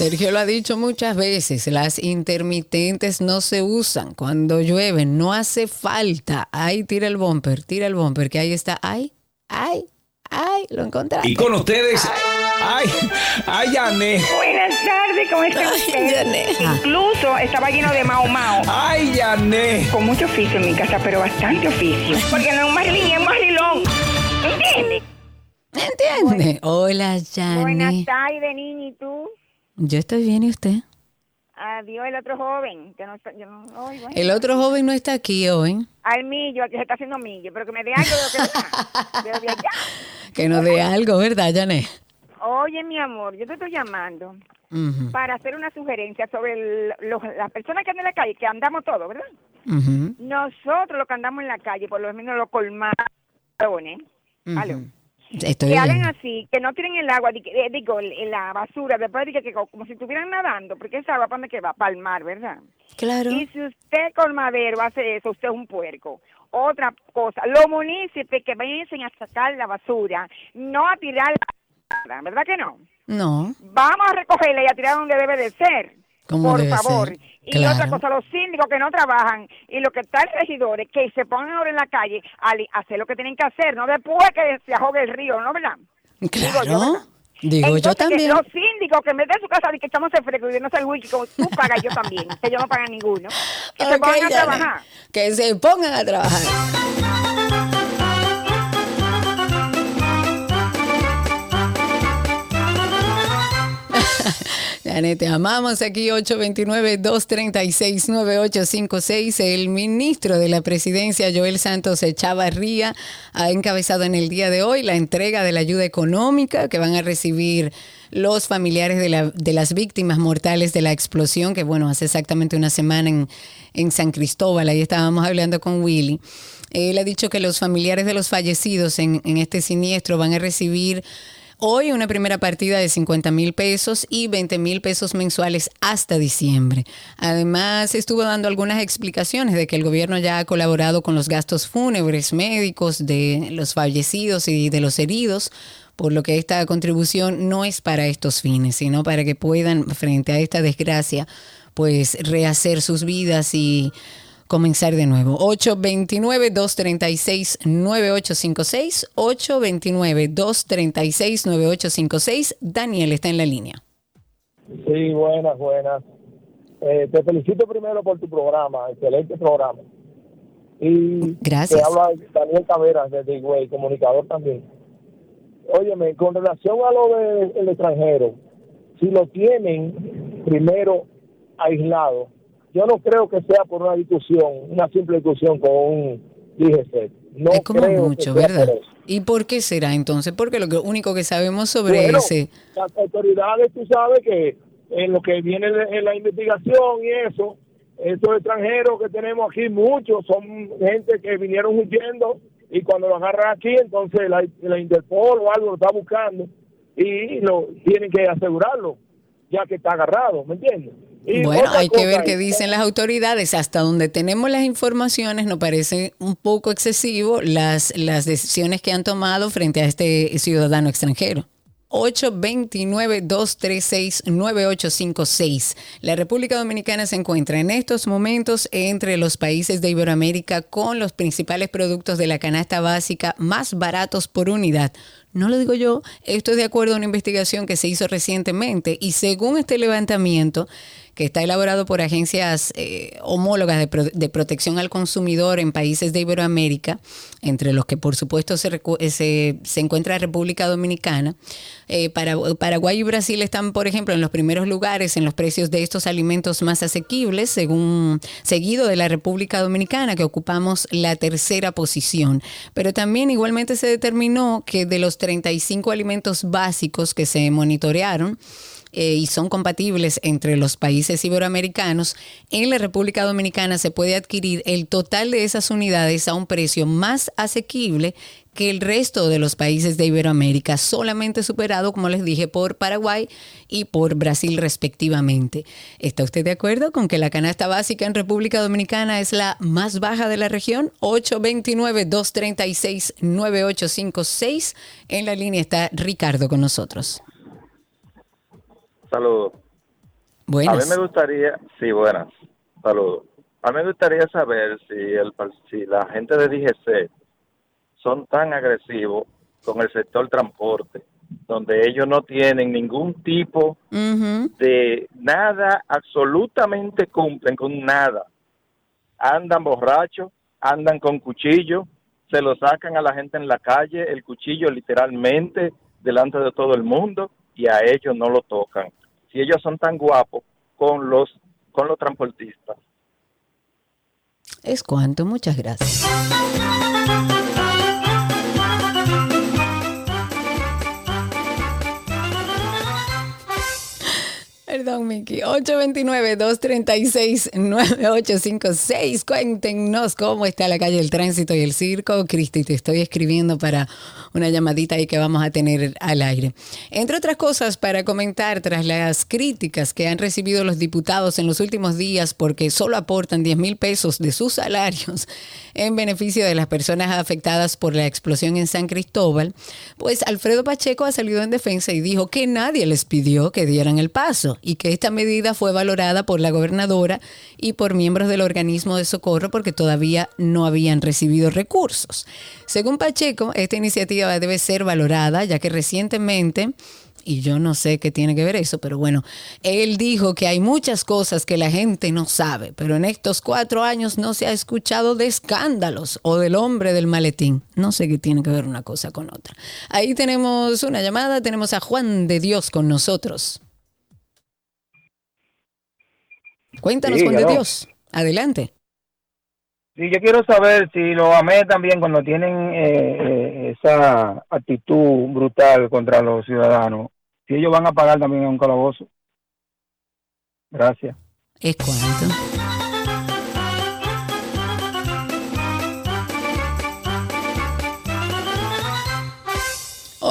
Sergio lo ha dicho muchas veces, las intermitentes no se usan cuando llueve, no hace falta. Ay, tira el bumper, tira el bumper, que ahí está. Ay, ay, Ay, lo encontraste. Y con ustedes, ay, ay, Yané. Buenas tardes, ¿cómo está usted? Incluso estaba lleno de mao mao. Ay, Yané. Con mucho oficio en mi casa, pero bastante oficio. Porque no es un marilín, es un marilón. ¿Entiendes? ¿Entiende? Hola, Yané. Buenas tardes, niña, ¿y tú? Yo estoy bien, ¿y usted? Adiós, el otro joven. Que no está, yo no, ay, bueno. El otro joven no está aquí hoy. Al millo, que se está haciendo millo, pero que me dé algo de lo que [laughs] allá. Que nos dé algo, ¿verdad, Yané? Oye, mi amor, yo te estoy llamando para hacer una sugerencia sobre el- los- las personas que andan en la calle, que andamos todos, ¿verdad? Nosotros los que andamos en la calle, por lo menos los colmadones, aló, ujú. Estoy que hagan así, que no tiren el agua, eh, digo, la basura, después de que, que co- como si estuvieran nadando, porque esa agua para que va, para el mar, ¿verdad? Claro. Y si usted colmadero hace eso, usted es un puerco. Otra cosa, los municipios que vencen a sacar la basura, no a tirar la ¿verdad que no? No. Vamos a recogerla y a tirar donde debe de ser. Por favor. ser. Y Claro. otra cosa, los síndicos que no trabajan y los que están regidores que se pongan ahora en la calle a hacer lo que tienen que hacer, no después que se ahogue el río, ¿no verdad? Claro. Digo yo Entonces, también. los síndicos que en vez de su casa y que echamos el fresco y no el wiki, como tú pagas, yo también, que yo no paga ninguno, que se pongan a trabajar. Que se pongan a trabajar. Janet, te amamos aquí 829-236-9856. El ministro de la presidencia, Joel Santos Echavarría, ha encabezado en el día de hoy la entrega de la ayuda económica que van a recibir los familiares de, la- de las víctimas mortales de la explosión, que bueno, hace exactamente una semana en, San Cristóbal, ahí estábamos hablando con Willy. Él ha dicho que los familiares de los fallecidos en este siniestro van a recibir Hoy una primera partida de 50 mil pesos y 20 mil pesos mensuales hasta diciembre. Además, estuvo dando algunas explicaciones de que el gobierno ya ha colaborado con los gastos fúnebres, médicos de los fallecidos y de los heridos, por lo que esta contribución no es para estos fines, sino para que puedan, frente a esta desgracia, pues rehacer sus vidas y comenzar de nuevo. 829-236-9856. 829-236-9856. Daniel está en la línea. Sí, buenas, buenas. Eh, te felicito primero por tu programa, excelente programa. Y Gracias. te habla Daniel Taveras desde Higüey, comunicador también. Óyeme, con relación a lo del extranjero, si lo tienen primero aislado, yo no creo que sea por una discusión, una simple discusión con un DGC. No es como creo mucho, que ¿verdad? por eso. ¿Y por qué será entonces? Porque lo único que sabemos sobre Bueno, ese... Las autoridades, tú sabes que en lo que viene en en la investigación y eso, estos extranjeros que tenemos aquí, muchos son gente que vinieron huyendo y cuando lo agarran aquí, entonces la, la Interpol o algo lo está buscando y lo tienen que asegurarlo, ya que está agarrado, ¿me entiendes? Y Bueno, hay que ver qué dicen las autoridades. Hasta donde tenemos las informaciones, nos parece un poco excesivo las, las decisiones que han tomado frente a este ciudadano extranjero. 829-236-9856. La República Dominicana se encuentra en estos momentos entre los países de Iberoamérica con los principales productos de la canasta básica más baratos por unidad. No lo digo yo, esto es de acuerdo a una investigación que se hizo recientemente y según este levantamiento que está elaborado por agencias eh, homólogas de, protección al consumidor en países de Iberoamérica, entre los que por supuesto se, se, encuentra República Dominicana. Eh, para, Paraguay y Brasil están, por ejemplo, en los primeros lugares en los precios de estos alimentos más asequibles, según seguido de la República Dominicana, que ocupamos la tercera posición. Pero también igualmente se determinó que de los 35 alimentos básicos que se monitorearon, eh, y son compatibles entre los países iberoamericanos, en la República Dominicana se puede adquirir el total de esas unidades a un precio más asequible que el resto de los países de Iberoamérica, solamente superado, como les dije, por Paraguay y por Brasil respectivamente. ¿Está usted de acuerdo con que la canasta básica en República Dominicana es la más baja de la región? 829-236-9856. En la línea está Ricardo con nosotros. Saludos. Buenas. A mí me gustaría, sí, buenas. Saludos. A mí me gustaría saber si, el, si la gente de DGC son tan agresivos con el sector transporte, donde ellos no tienen ningún tipo de nada, absolutamente cumplen con nada. Andan borrachos, andan con cuchillo, se lo sacan a la gente en la calle, el cuchillo literalmente delante de todo el mundo y a ellos no lo tocan si ellos son tan guapos con los con los transportistas. Es cuanto, muchas gracias. Perdón, Miki. 829-236-9856. Cuéntenos cómo está la calle El Tránsito y el Circo. Cristi, te estoy escribiendo para una llamadita ahí que vamos a tener al aire. Entre otras cosas, para comentar tras las críticas que han recibido los diputados en los últimos días porque solo aportan 10 mil pesos de sus salarios en beneficio de las personas afectadas por la explosión en San Cristóbal, pues Alfredo Pacheco ha salido en defensa y dijo que nadie les pidió que dieran el paso que esta medida fue valorada por la gobernadora y por miembros del organismo de socorro porque todavía no habían recibido recursos. Según Pacheco, esta iniciativa debe ser valorada ya que recientemente y yo no sé qué tiene que ver eso, pero bueno, él dijo que hay muchas cosas que la gente no sabe, pero en estos cuatro años no se ha escuchado de escándalos o del hombre del maletín. No sé qué tiene que ver una cosa con otra. Ahí tenemos una llamada, tenemos a Juan de Dios con nosotros. Cuéntanos, Juan de Dios. Adelante. Sí, yo quiero saber si lo amé también cuando tienen eh, eh, esa actitud brutal contra los ciudadanos, si ellos van a pagar también a un calabozo. Gracias. Es cuánto.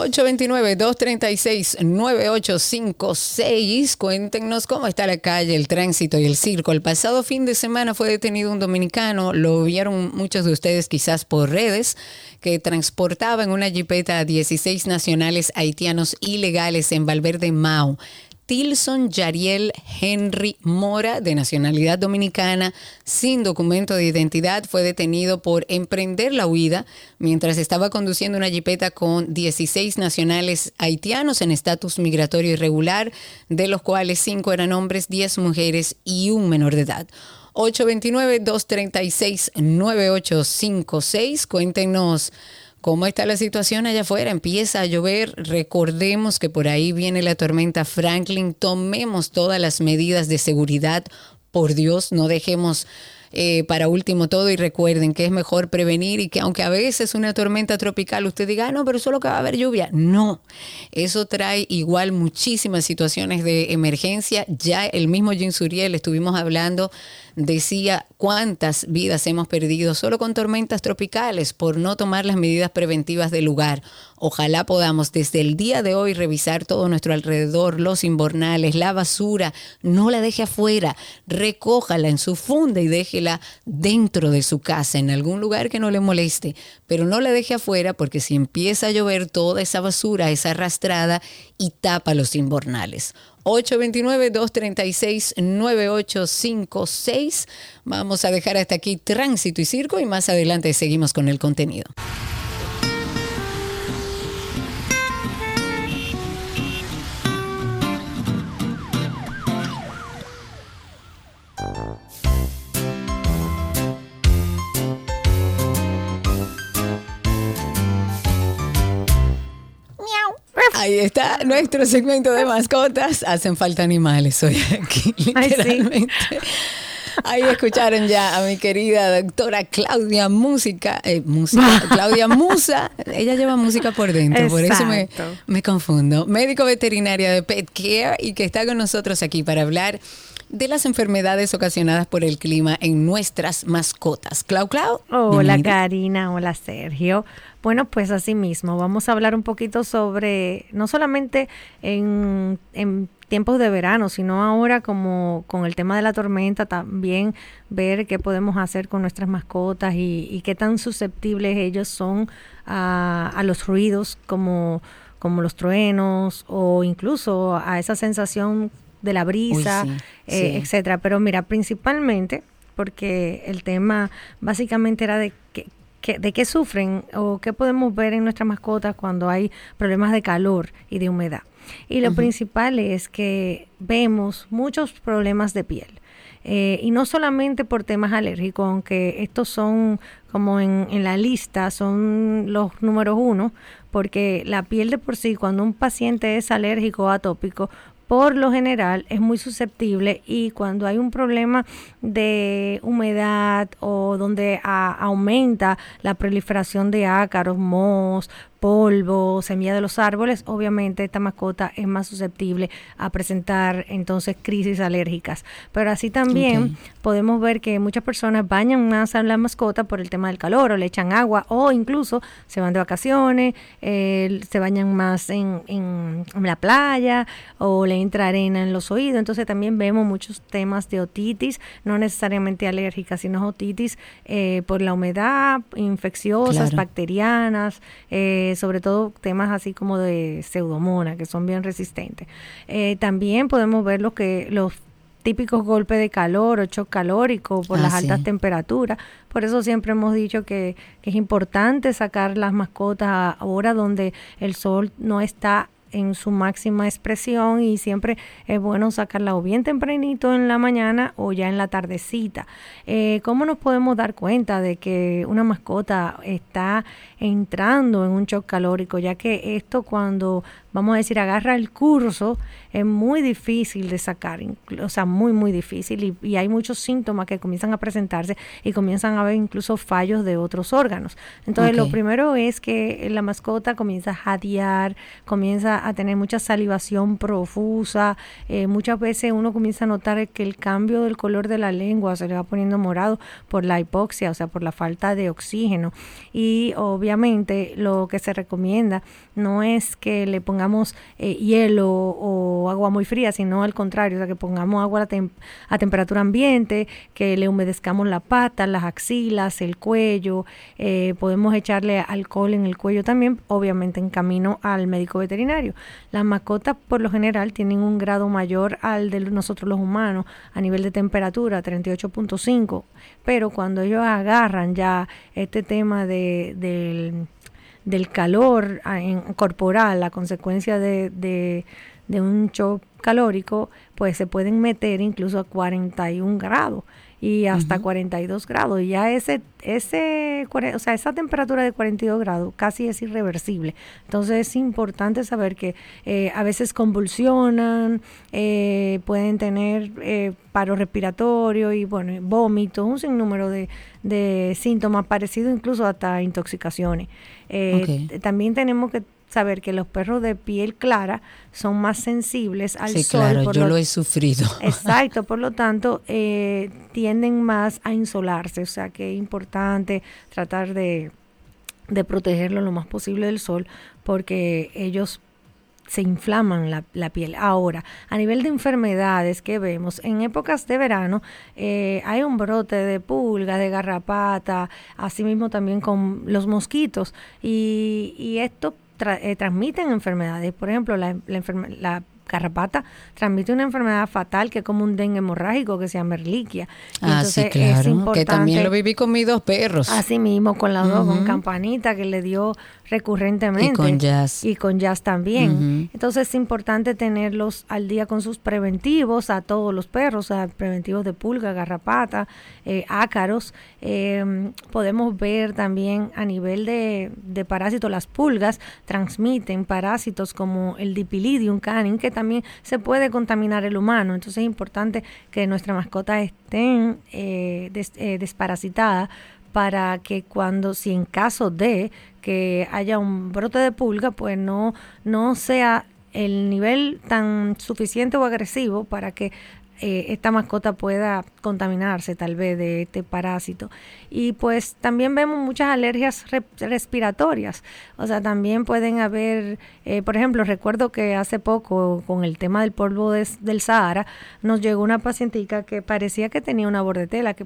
829-236-9856. Cuéntenos cómo está la calle, el tránsito y el circo. El pasado fin de semana fue detenido un dominicano, lo vieron muchos de ustedes quizás por redes, que transportaba en una jipeta a 16 nacionales haitianos ilegales en Valverde Mao. Tilson Yariel Henry Mora, de nacionalidad dominicana, sin documento de identidad, fue detenido por emprender la huida mientras estaba conduciendo una jipeta con 16 nacionales haitianos en estatus migratorio irregular, de los cuales 5 eran hombres, 10 mujeres y un menor de edad. 829-236-9856. Cuéntenos ¿Cómo está la situación allá afuera? Empieza a llover. Recordemos que por ahí viene la tormenta Franklin. Tomemos todas las medidas de seguridad. Por Dios, no dejemos eh, para último todo y recuerden que es mejor prevenir y que aunque a veces una tormenta tropical usted diga, ah, no, pero solo que va a haber lluvia. No, eso trae igual muchísimas situaciones de emergencia. Ya el mismo Jim Suriel estuvimos hablando decía cuántas vidas hemos perdido solo con tormentas tropicales por no tomar las medidas preventivas del lugar. Ojalá podamos desde el día de hoy revisar todo nuestro alrededor, los invernales, la basura, no la deje afuera, recójala en su funda y déjela dentro de su casa, en algún lugar que no le moleste, pero no la deje afuera porque si empieza a llover toda esa basura es arrastrada y tapa los invernales. 829-236-9856. Vamos a dejar hasta aquí tránsito y circo y más adelante seguimos con el contenido. Ahí está nuestro segmento de mascotas. Hacen falta animales hoy aquí, literalmente. Ahí escucharon ya a mi querida doctora Claudia Música, eh, música [laughs] Claudia Musa. Ella lleva música por dentro, por eso me, me confundo. Médico veterinaria de Pet Care y que está con nosotros aquí para hablar de las enfermedades ocasionadas por el clima en nuestras mascotas. Clau Clau. Hola Karina, hola Sergio. Bueno, pues así mismo, vamos a hablar un poquito sobre, no solamente en, tiempos de verano, sino ahora como con el tema de la tormenta, también ver qué podemos hacer con nuestras mascotas y, qué tan susceptibles ellos son a, los ruidos como, como los truenos o incluso a esa sensación de la brisa, eh, etcétera. Pero mira, principalmente porque el tema básicamente era de que, de qué sufren o qué podemos ver en nuestras mascotas cuando hay problemas de calor y de humedad. Y lo principal es que vemos muchos problemas de piel. Eh, y no solamente por temas alérgicos, aunque estos son como en, en, la lista, son los números uno, porque la piel de por sí, cuando un paciente es alérgico o atópico, por lo general es muy susceptible y cuando hay un problema de humedad o donde aumenta la proliferación de ácaros, mohos, polvo, semilla de los árboles, obviamente esta mascota es más susceptible a presentar entonces crisis alérgicas. Pero así también podemos ver que muchas personas bañan más a la mascota por el tema del calor o le echan agua o incluso se van de vacaciones, eh, se bañan más en, en, la playa o le entra arena en los oídos. Entonces también vemos muchos temas de otitis, no necesariamente alérgicas, sino otitis eh, por la humedad, infecciosas, bacterianas. Eh, sobre todo temas así como de pseudomona, que son bien resistentes. Eh, también podemos ver lo que los típicos golpes de calor o shock calórico por las ah, altas temperaturas. Por eso siempre hemos dicho que, que, es importante sacar las mascotas ahora donde el sol no está en su máxima expresión y siempre es bueno sacarla o bien tempranito en la mañana o ya en la tardecita. Eh, ¿Cómo nos podemos dar cuenta de que una mascota está entrando en un shock calórico? Ya que esto cuando, vamos a decir, agarra el curso, es muy difícil de sacar, o sea, muy, muy difícil y, hay muchos síntomas que comienzan a presentarse y comienzan a haber incluso fallos de otros órganos. Entonces, lo primero es que la mascota comienza a jadear, comienza a tener mucha salivación profusa. Eh, muchas veces uno comienza a notar que el cambio del color de la lengua se le va poniendo morado por la hipoxia, o sea, por la falta de oxígeno. Y obviamente lo que se recomienda no es que le pongamos eh, hielo o agua muy fría, sino al contrario, o sea, que pongamos agua a, temperatura ambiente, que le humedezcamos la pata, las axilas, el cuello, eh, podemos echarle alcohol en el cuello también, obviamente en camino al médico veterinario. Las mascotas por lo general tienen un grado mayor al de nosotros los humanos a nivel de temperatura, 38.5, pero cuando ellos agarran ya este tema de, del, calor ah, corporal, la consecuencia de, de un shock calórico, pues se pueden meter incluso a 41 grados y hasta 42 grados. Y ya ese, ese, o sea, esa temperatura de 42 grados casi es irreversible. Entonces es importante saber que eh, a veces convulsionan, eh, pueden tener eh, paro respiratorio y bueno, vómitos, un sinnúmero de, de síntomas parecidos incluso hasta intoxicaciones. También tenemos que saber que los perros de piel clara son más sensibles al sí, sol. Claro, yo lo, he sufrido. [laughs] Exacto, por lo tanto, eh, tienden más a insolarse, o sea que es importante tratar de, de protegerlo lo más posible del sol porque ellos se inflaman la, la, piel. Ahora, a nivel de enfermedades que vemos, en épocas de verano eh, hay un brote de pulga, de garrapata, asimismo también con los mosquitos, y, y esto eh, transmiten enfermedades. Por ejemplo, la, la, garrapata transmite una enfermedad fatal que es como un dengue hemorrágico que se llama erliquia. ah, sí, claro, que también lo viví con mis dos perros. Así mismo, con las dos, con Campanita, que le dio recurrentemente. Y con Jazz. Y con Jazz también. Entonces es importante tenerlos al día con sus preventivos a todos los perros, o preventivos de pulga, garrapata, eh, ácaros. Em, podemos ver también a nivel de, de parásitos, las pulgas transmiten parásitos como el Dipilidium canin, que también se puede contaminar el humano. Entonces es importante que nuestra mascota estén eh, eh, desparasitada para que cuando, si en caso de que haya un brote de pulga, pues no, no sea el nivel tan suficiente o agresivo para que eh, esta mascota pueda contaminarse tal vez de este parásito. Y pues también vemos muchas alergias respiratorias. O sea, también pueden haber, eh, por ejemplo, recuerdo que hace poco con el tema del polvo del Sahara, nos llegó una pacientica que parecía que tenía una bordetela, que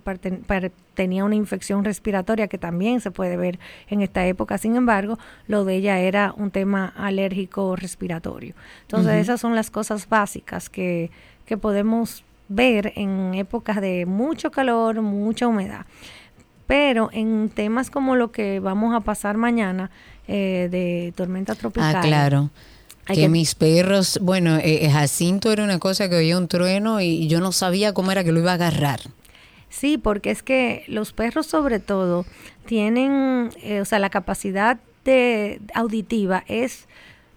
tenía una infección respiratoria que también se puede ver en esta época. Sin embargo, lo de ella era un tema alérgico respiratorio. Entonces, esas son las cosas básicas que que podemos ver en épocas de mucho calor, mucha humedad. Pero en temas como lo que vamos a pasar mañana eh, de tormenta tropical. Ah, claro. Que, mis perros, bueno, eh, Jacinto era una cosa que oía un trueno y yo no sabía cómo era que lo iba a agarrar. Sí, porque es que los perros sobre todo tienen, eh, o sea, la capacidad de auditiva es,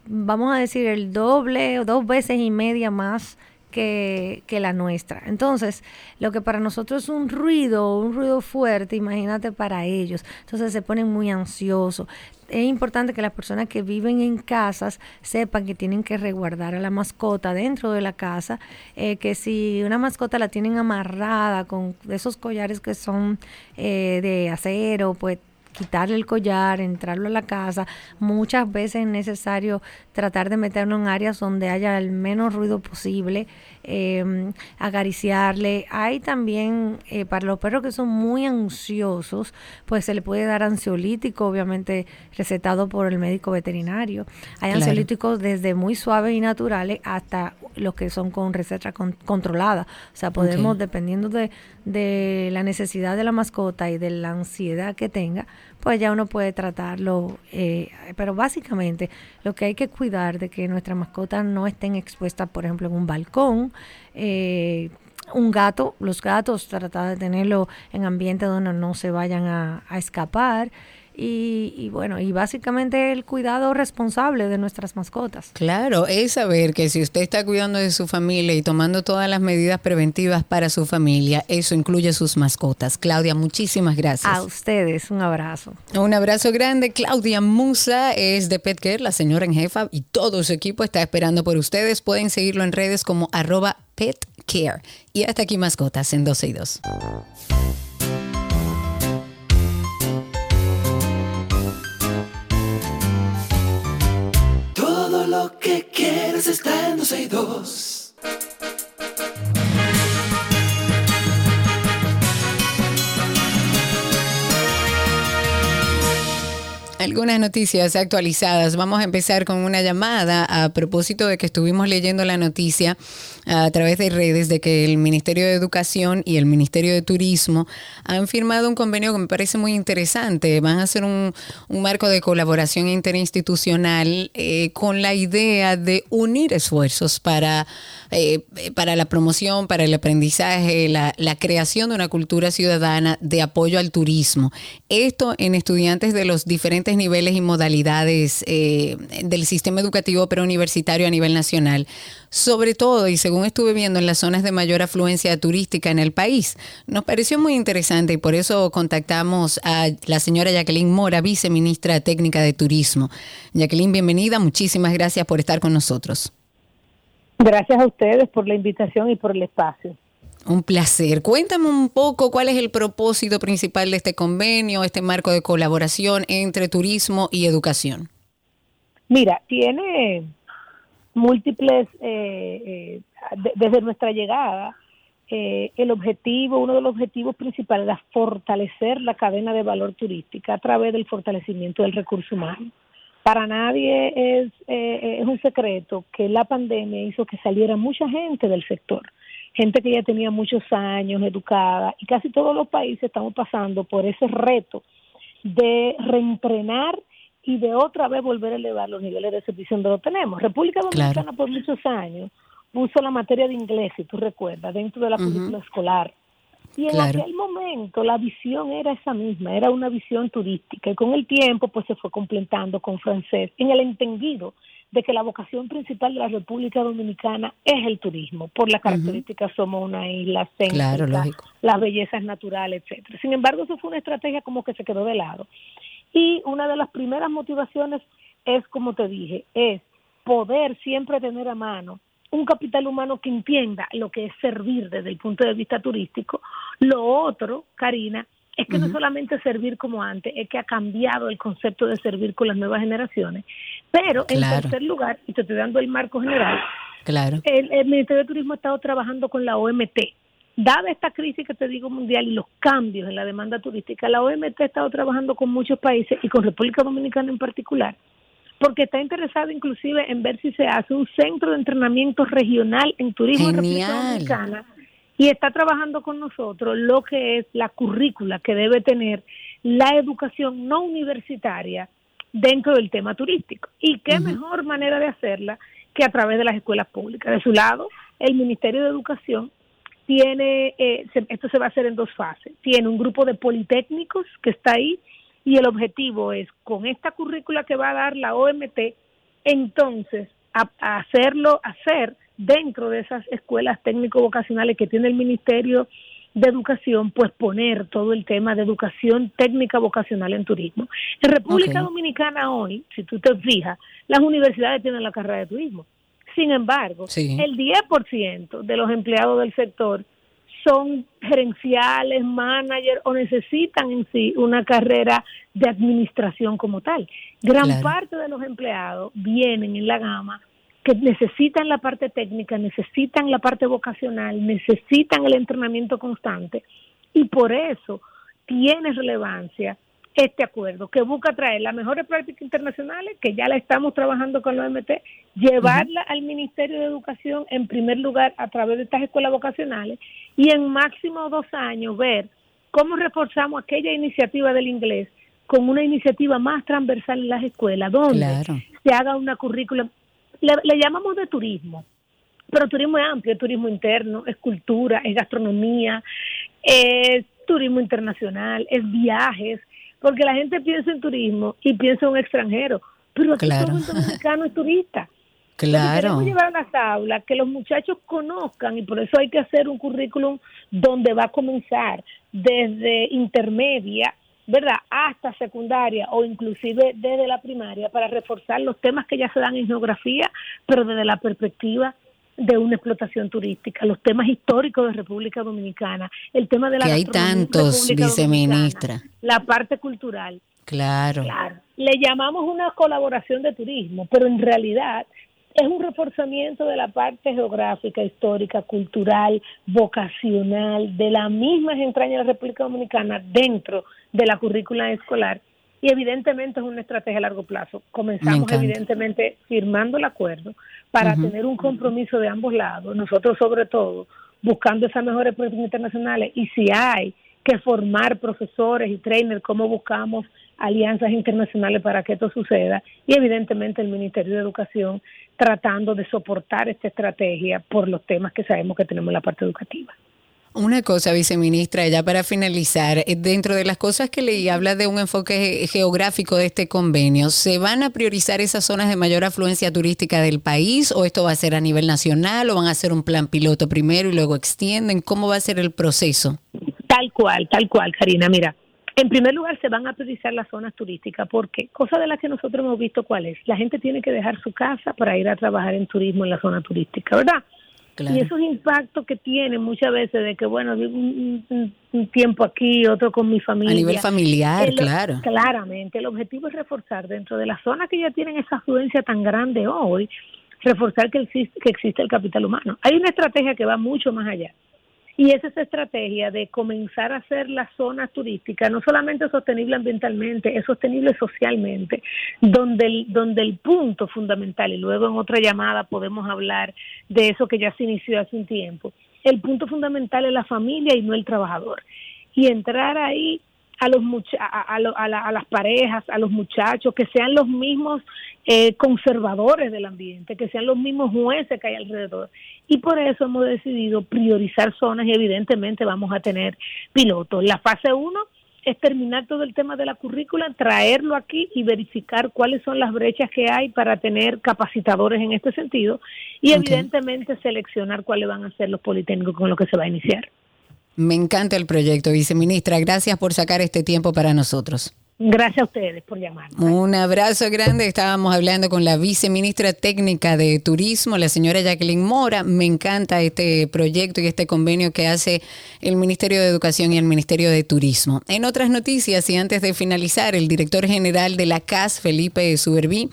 vamos a decir, el doble o dos veces y media más que, la nuestra. Entonces, lo que para nosotros es un ruido, un ruido fuerte, imagínate para ellos. Entonces se ponen muy ansiosos. Es importante que las personas que viven en casas sepan que tienen que resguardar a la mascota dentro de la casa, eh, que si una mascota la tienen amarrada con esos collares que son eh, de acero, pues quitarle el collar, entrarlo a la casa. Muchas veces es necesario tratar de meterlo en áreas donde haya el menos ruido posible, eh, acariciarle. Hay también eh, para los perros que son muy ansiosos, pues se le puede dar ansiolítico, obviamente recetado por el médico veterinario. Hay ansiolíticos desde muy suaves y naturales hasta los que son con receta controlada. O sea, podemos, dependiendo de, de la necesidad de la mascota y de la ansiedad que tenga, pues ya uno puede tratarlo. Eh, pero básicamente lo que hay que cuidar de que nuestras mascotas no estén expuestas, por ejemplo, en un balcón. Eh, un gato, los gatos, tratar de tenerlo en ambientes donde no se vayan a escapar. Y, bueno, y básicamente el cuidado responsable de nuestras mascotas. Claro, es saber que si usted está cuidando de su familia y tomando todas las medidas preventivas para su familia, eso incluye sus mascotas. Claudia, muchísimas gracias. A ustedes, un abrazo. Un abrazo grande. Claudia Musa es de PetCare, la señora en jefa, y todo su equipo está esperando por ustedes. Pueden seguirlo en redes como arroba PetCare. Y hasta aquí mascotas en 12 y 2. Lo que quieres está en 12 y 2. Algunas noticias actualizadas. Vamos a empezar con una llamada a propósito de que estuvimos leyendo la noticia a través de redes de que el Ministerio de Educación y el Ministerio de Turismo han firmado un convenio que me parece muy interesante. Van a hacer un, marco de colaboración interinstitucional eh, con la idea de unir esfuerzos para, eh, para la promoción, para el aprendizaje, la creación de una cultura ciudadana de apoyo al turismo. Esto en estudiantes de los diferentes niveles y modalidades eh, del sistema educativo preuniversitario a nivel nacional sobre todo y según estuve viendo en las zonas de mayor afluencia turística en el país. Nos pareció muy interesante y por eso contactamos a la señora Jacqueline Mora, viceministra técnica de Turismo. Jacqueline, bienvenida, muchísimas gracias por estar con nosotros. Gracias a ustedes por la invitación y por el espacio. Un placer. Cuéntame un poco cuál es el propósito principal de este convenio, este marco de colaboración entre turismo y educación. Mira, tiene múltiples, eh, eh, desde nuestra llegada, eh, el objetivo, uno de los objetivos principales era fortalecer la cadena de valor turística a través del fortalecimiento del recurso humano. Para nadie es, eh, es un secreto que la pandemia hizo que saliera mucha gente del sector, gente que ya tenía muchos años educada y casi todos los países estamos pasando por ese reto de reentrenar y de otra vez volver a elevar los niveles de servicio donde lo tenemos. República Dominicana por muchos años puso la materia de inglés, si tú recuerdas, dentro de la currícula escolar. Y en aquel momento la visión era esa misma, era una visión turística y con el tiempo pues se fue completando con francés en el entendido de que la vocación principal de la República Dominicana es el turismo, por las características somos una isla Claro, lógico. las bellezas naturales, etcétera. Sin embargo, eso fue una estrategia como que se quedó de lado. Y una de las primeras motivaciones es, como te dije, es poder siempre tener a mano un capital humano que entienda lo que es servir desde el punto de vista turístico. Lo otro, Karina, es que no solamente servir como antes, es que ha cambiado el concepto de servir con las nuevas generaciones. Pero en tercer lugar, y te estoy dando el marco general, claro. el, el Ministerio de Turismo ha estado trabajando con la OMT. Dada esta crisis que te digo mundial y los cambios en la demanda turística, la OMT ha estado trabajando con muchos países y con República Dominicana en particular porque está interesado inclusive en ver si se hace un centro de entrenamiento regional en turismo en República Dominicana y está trabajando con nosotros lo que es la currícula que debe tener la educación no universitaria dentro del tema turístico. ¿Y qué mejor manera de hacerla que a través de las escuelas públicas? De su lado, el Ministerio de Educación tiene, eh, esto se va a hacer en dos fases, tiene un grupo de politécnicos que está ahí y el objetivo es con esta currícula que va a dar la OMT, entonces a, hacerlo, hacer dentro de esas escuelas técnico-vocacionales que tiene el Ministerio de Educación, pues poner todo el tema de educación técnica vocacional en turismo. En República Dominicana hoy, si tú te fijas, las universidades tienen la carrera de turismo. Sin embargo, el 10% de los empleados del sector son gerenciales, managers o necesitan en sí una carrera de administración como tal. Gran parte de los empleados vienen en la gama que necesitan la parte técnica, necesitan la parte vocacional, necesitan el entrenamiento constante. Y por eso tiene relevancia este acuerdo que busca traer las mejores prácticas internacionales, que ya la estamos trabajando con la OMT, llevarla al Ministerio de Educación en primer lugar a través de estas escuelas vocacionales y en máximo dos años ver cómo reforzamos aquella iniciativa del inglés con una iniciativa más transversal en las escuelas, donde se haga una currícula, le, le llamamos de turismo, pero turismo es amplio, es turismo interno, es cultura, es gastronomía, es turismo internacional, es viajes, porque la gente piensa en turismo y piensa en un extranjero, pero aquí todo el dominicano es turista. [laughs] Claro. Queremos llevar a las aulas que los muchachos conozcan y por eso hay que hacer un currículum donde va a comenzar desde intermedia, ¿verdad? Hasta secundaria o inclusive desde la primaria para reforzar los temas que ya se dan en geografía, pero desde la perspectiva de una explotación turística, los temas históricos de República Dominicana, el tema de la que hay tantos, viceministra. La parte cultural. Claro. Claro. Le llamamos una colaboración de turismo, pero en realidad es un reforzamiento de la parte geográfica, histórica, cultural, vocacional, de la misma entrañas de la República Dominicana dentro de la currícula escolar y evidentemente es una estrategia a largo plazo. Comenzamos evidentemente firmando el acuerdo para tener un compromiso de ambos lados, nosotros sobre todo buscando esas mejores prácticas internacionales y si hay que formar profesores y trainers, cómo buscamos alianzas internacionales para que esto suceda y evidentemente el Ministerio de Educación tratando de soportar esta estrategia por los temas que sabemos que tenemos en la parte educativa. Una cosa, viceministra, ya para finalizar, eh, dentro de las cosas que leí, habla de un enfoque geográfico de este convenio. ¿Se van a priorizar esas zonas de mayor afluencia turística del país o esto va a ser a nivel nacional o van a hacer un plan piloto primero y luego extienden? ¿Cómo va a ser el proceso? Tal cual, tal cual, Karina. Mira, en primer lugar se van a priorizar las zonas turísticas porque cosa de las que nosotros hemos visto cuál es. La gente tiene que dejar su casa para ir a trabajar en turismo en la zona turística, ¿verdad? Y esos impactos que tiene muchas veces de que, bueno, un, un, tiempo aquí, otro con mi familia. A nivel familiar, claro. Claramente, el objetivo es reforzar dentro de las zonas que ya tienen esa afluencia tan grande hoy, reforzar que existe, que existe el capital humano. Hay una estrategia que va mucho más allá. Y es esa estrategia de comenzar a hacer las zonas turísticas no solamente sostenible ambientalmente, es sostenible socialmente, donde el, donde el punto fundamental, y luego en otra llamada podemos hablar de eso que ya se inició hace un tiempo, el punto fundamental es la familia y no el trabajador. Y entrar ahí a los a, a, las parejas, a los muchachos, que sean los mismos eh, conservadores del ambiente, que sean los mismos jueces que hay alrededor. Y por eso hemos decidido priorizar zonas y evidentemente vamos a tener pilotos. La fase 1 es terminar todo el tema de la currícula, traerlo aquí y verificar cuáles son las brechas que hay para tener capacitadores en este sentido y evidentemente seleccionar cuáles van a ser los politécnicos con los que se va a iniciar. Me encanta el proyecto, viceministra. Gracias por sacar este tiempo para nosotros. Gracias a ustedes por llamar. Un abrazo grande. Estábamos hablando con la viceministra técnica de Turismo, la señora Jacqueline Mora. Me encanta este proyecto y este convenio que hace el Ministerio de Educación y el Ministerio de Turismo. En otras noticias, y antes de finalizar, el director general de la CAS, Felipe Suberví,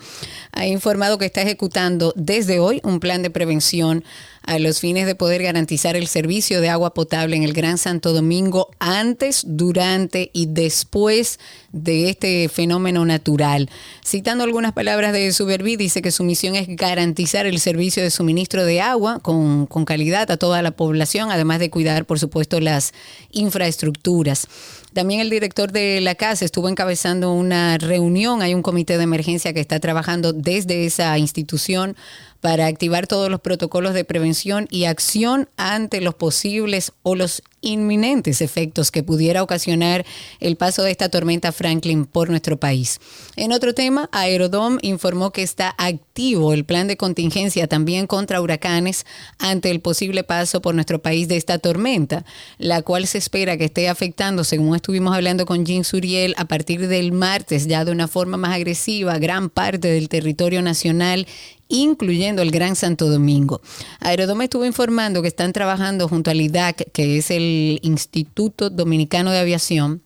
ha informado que está ejecutando desde hoy un plan de prevención a los fines de poder garantizar el servicio de agua potable en el Gran Santo Domingo antes, durante y después de este fenómeno natural. Citando algunas palabras de Suberví, dice que su misión es garantizar el servicio de suministro de agua con, con calidad a toda la población, además de cuidar, por supuesto, las infraestructuras. También el director de la casa estuvo encabezando una reunión. Hay un comité de emergencia que está trabajando desde esa institución para activar todos los protocolos de prevención y acción ante los posibles o los inminentes efectos que pudiera ocasionar el paso de esta tormenta Franklin por nuestro país. En otro tema, Aerodom informó que está activo el plan de contingencia también contra huracanes ante el posible paso por nuestro país de esta tormenta, la cual se espera que esté afectando, según estuvimos hablando con Jean Suriel, a partir del martes ya de una forma más agresiva gran parte del territorio nacional incluyendo el Gran Santo Domingo. Aerodome estuvo informando que están trabajando junto al IDAC, que es el Instituto Dominicano de Aviación,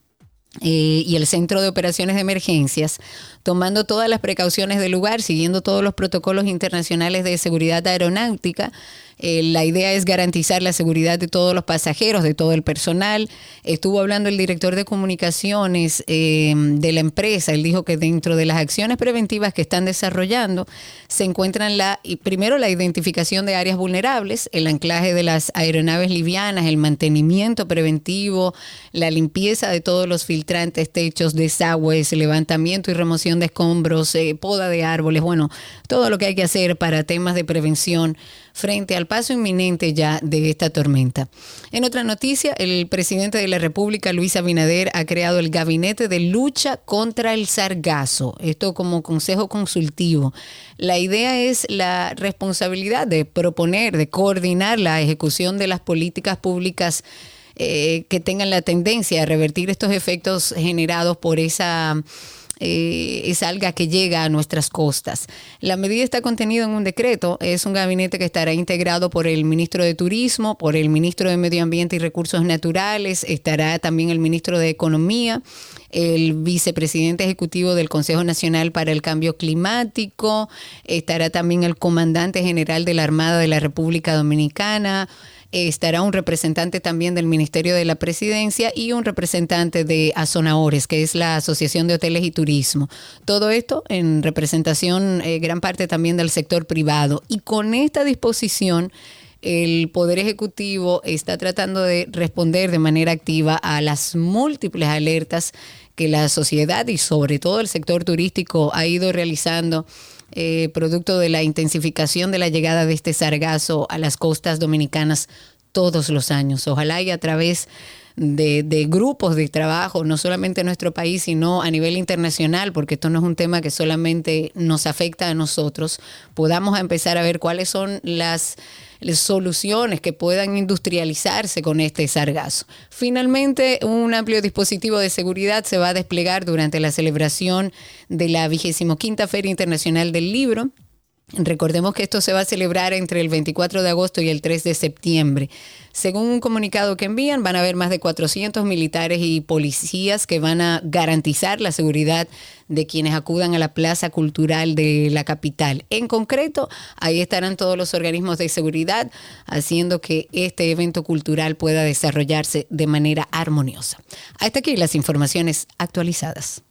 eh, y el Centro de Operaciones de Emergencias, tomando todas las precauciones del lugar, siguiendo todos los protocolos internacionales de seguridad aeronáutica eh, la idea es garantizar la seguridad de todos los pasajeros, de todo el personal. Estuvo hablando el director de comunicaciones eh, de la empresa. Él dijo que dentro de las acciones preventivas que están desarrollando se encuentran la, primero la identificación de áreas vulnerables, el anclaje de las aeronaves livianas, el mantenimiento preventivo, la limpieza de todos los filtrantes, techos, desagües, levantamiento y remoción de escombros, eh, poda de árboles, bueno, todo lo que hay que hacer para temas de prevención frente al paso inminente ya de esta tormenta. En otra noticia, el presidente de la República, Luis Abinader, ha creado el Gabinete de Lucha contra el Sargazo, esto como consejo consultivo. La idea es la responsabilidad de proponer, de coordinar la ejecución de las políticas públicas eh, que tengan la tendencia a revertir estos efectos generados por esa eh, es alga que llega a nuestras costas. La medida está contenida en un decreto, es un gabinete que estará integrado por el ministro de Turismo, por el ministro de Medio Ambiente y Recursos Naturales, estará también el ministro de Economía, el vicepresidente ejecutivo del Consejo Nacional para el Cambio Climático, estará también el comandante general de la Armada de la República Dominicana, estará un representante también del Ministerio de la Presidencia y un representante de Azonaores, que es la Asociación de Hoteles y Turismo. Todo esto en representación eh, gran parte también del sector privado. Y con esta disposición, el Poder Ejecutivo está tratando de responder de manera activa a las múltiples alertas que la sociedad y sobre todo el sector turístico ha ido realizando eh, producto de la intensificación de la llegada de este sargazo a las costas dominicanas todos los años. Ojalá y a través de, grupos de trabajo, no solamente en nuestro país, sino a nivel internacional, porque esto no es un tema que solamente nos afecta a nosotros, podamos empezar a ver cuáles son las soluciones que puedan industrializarse con este sargazo. Finalmente, un amplio dispositivo de seguridad se va a desplegar durante la celebración de la 25 Feria Internacional del Libro Recordemos que esto se va a celebrar entre el 24 de agosto y el 3 de septiembre. Según un comunicado que envían, van a haber más de 400 militares y policías que van a garantizar la seguridad de quienes acudan a la Plaza Cultural de la capital. En concreto, ahí estarán todos los organismos de seguridad haciendo que este evento cultural pueda desarrollarse de manera armoniosa. Hasta aquí las informaciones actualizadas.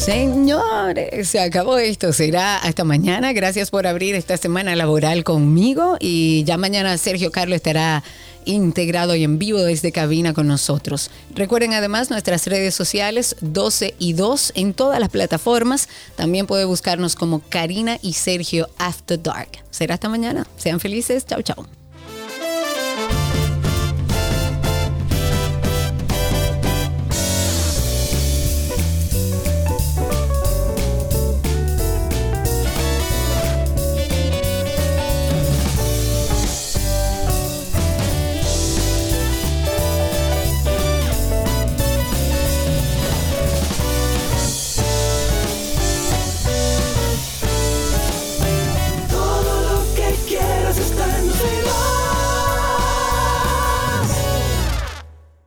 Señores, se acabó esto. Será hasta mañana. Gracias por abrir esta semana laboral conmigo. Y ya mañana Sergio Carlos estará integrado y en vivo desde cabina con nosotros. Recuerden además nuestras redes sociales 12 y 2 en todas las plataformas. También puede buscarnos como Karina y Sergio After Dark. Será hasta mañana. Sean felices. Chao, chao.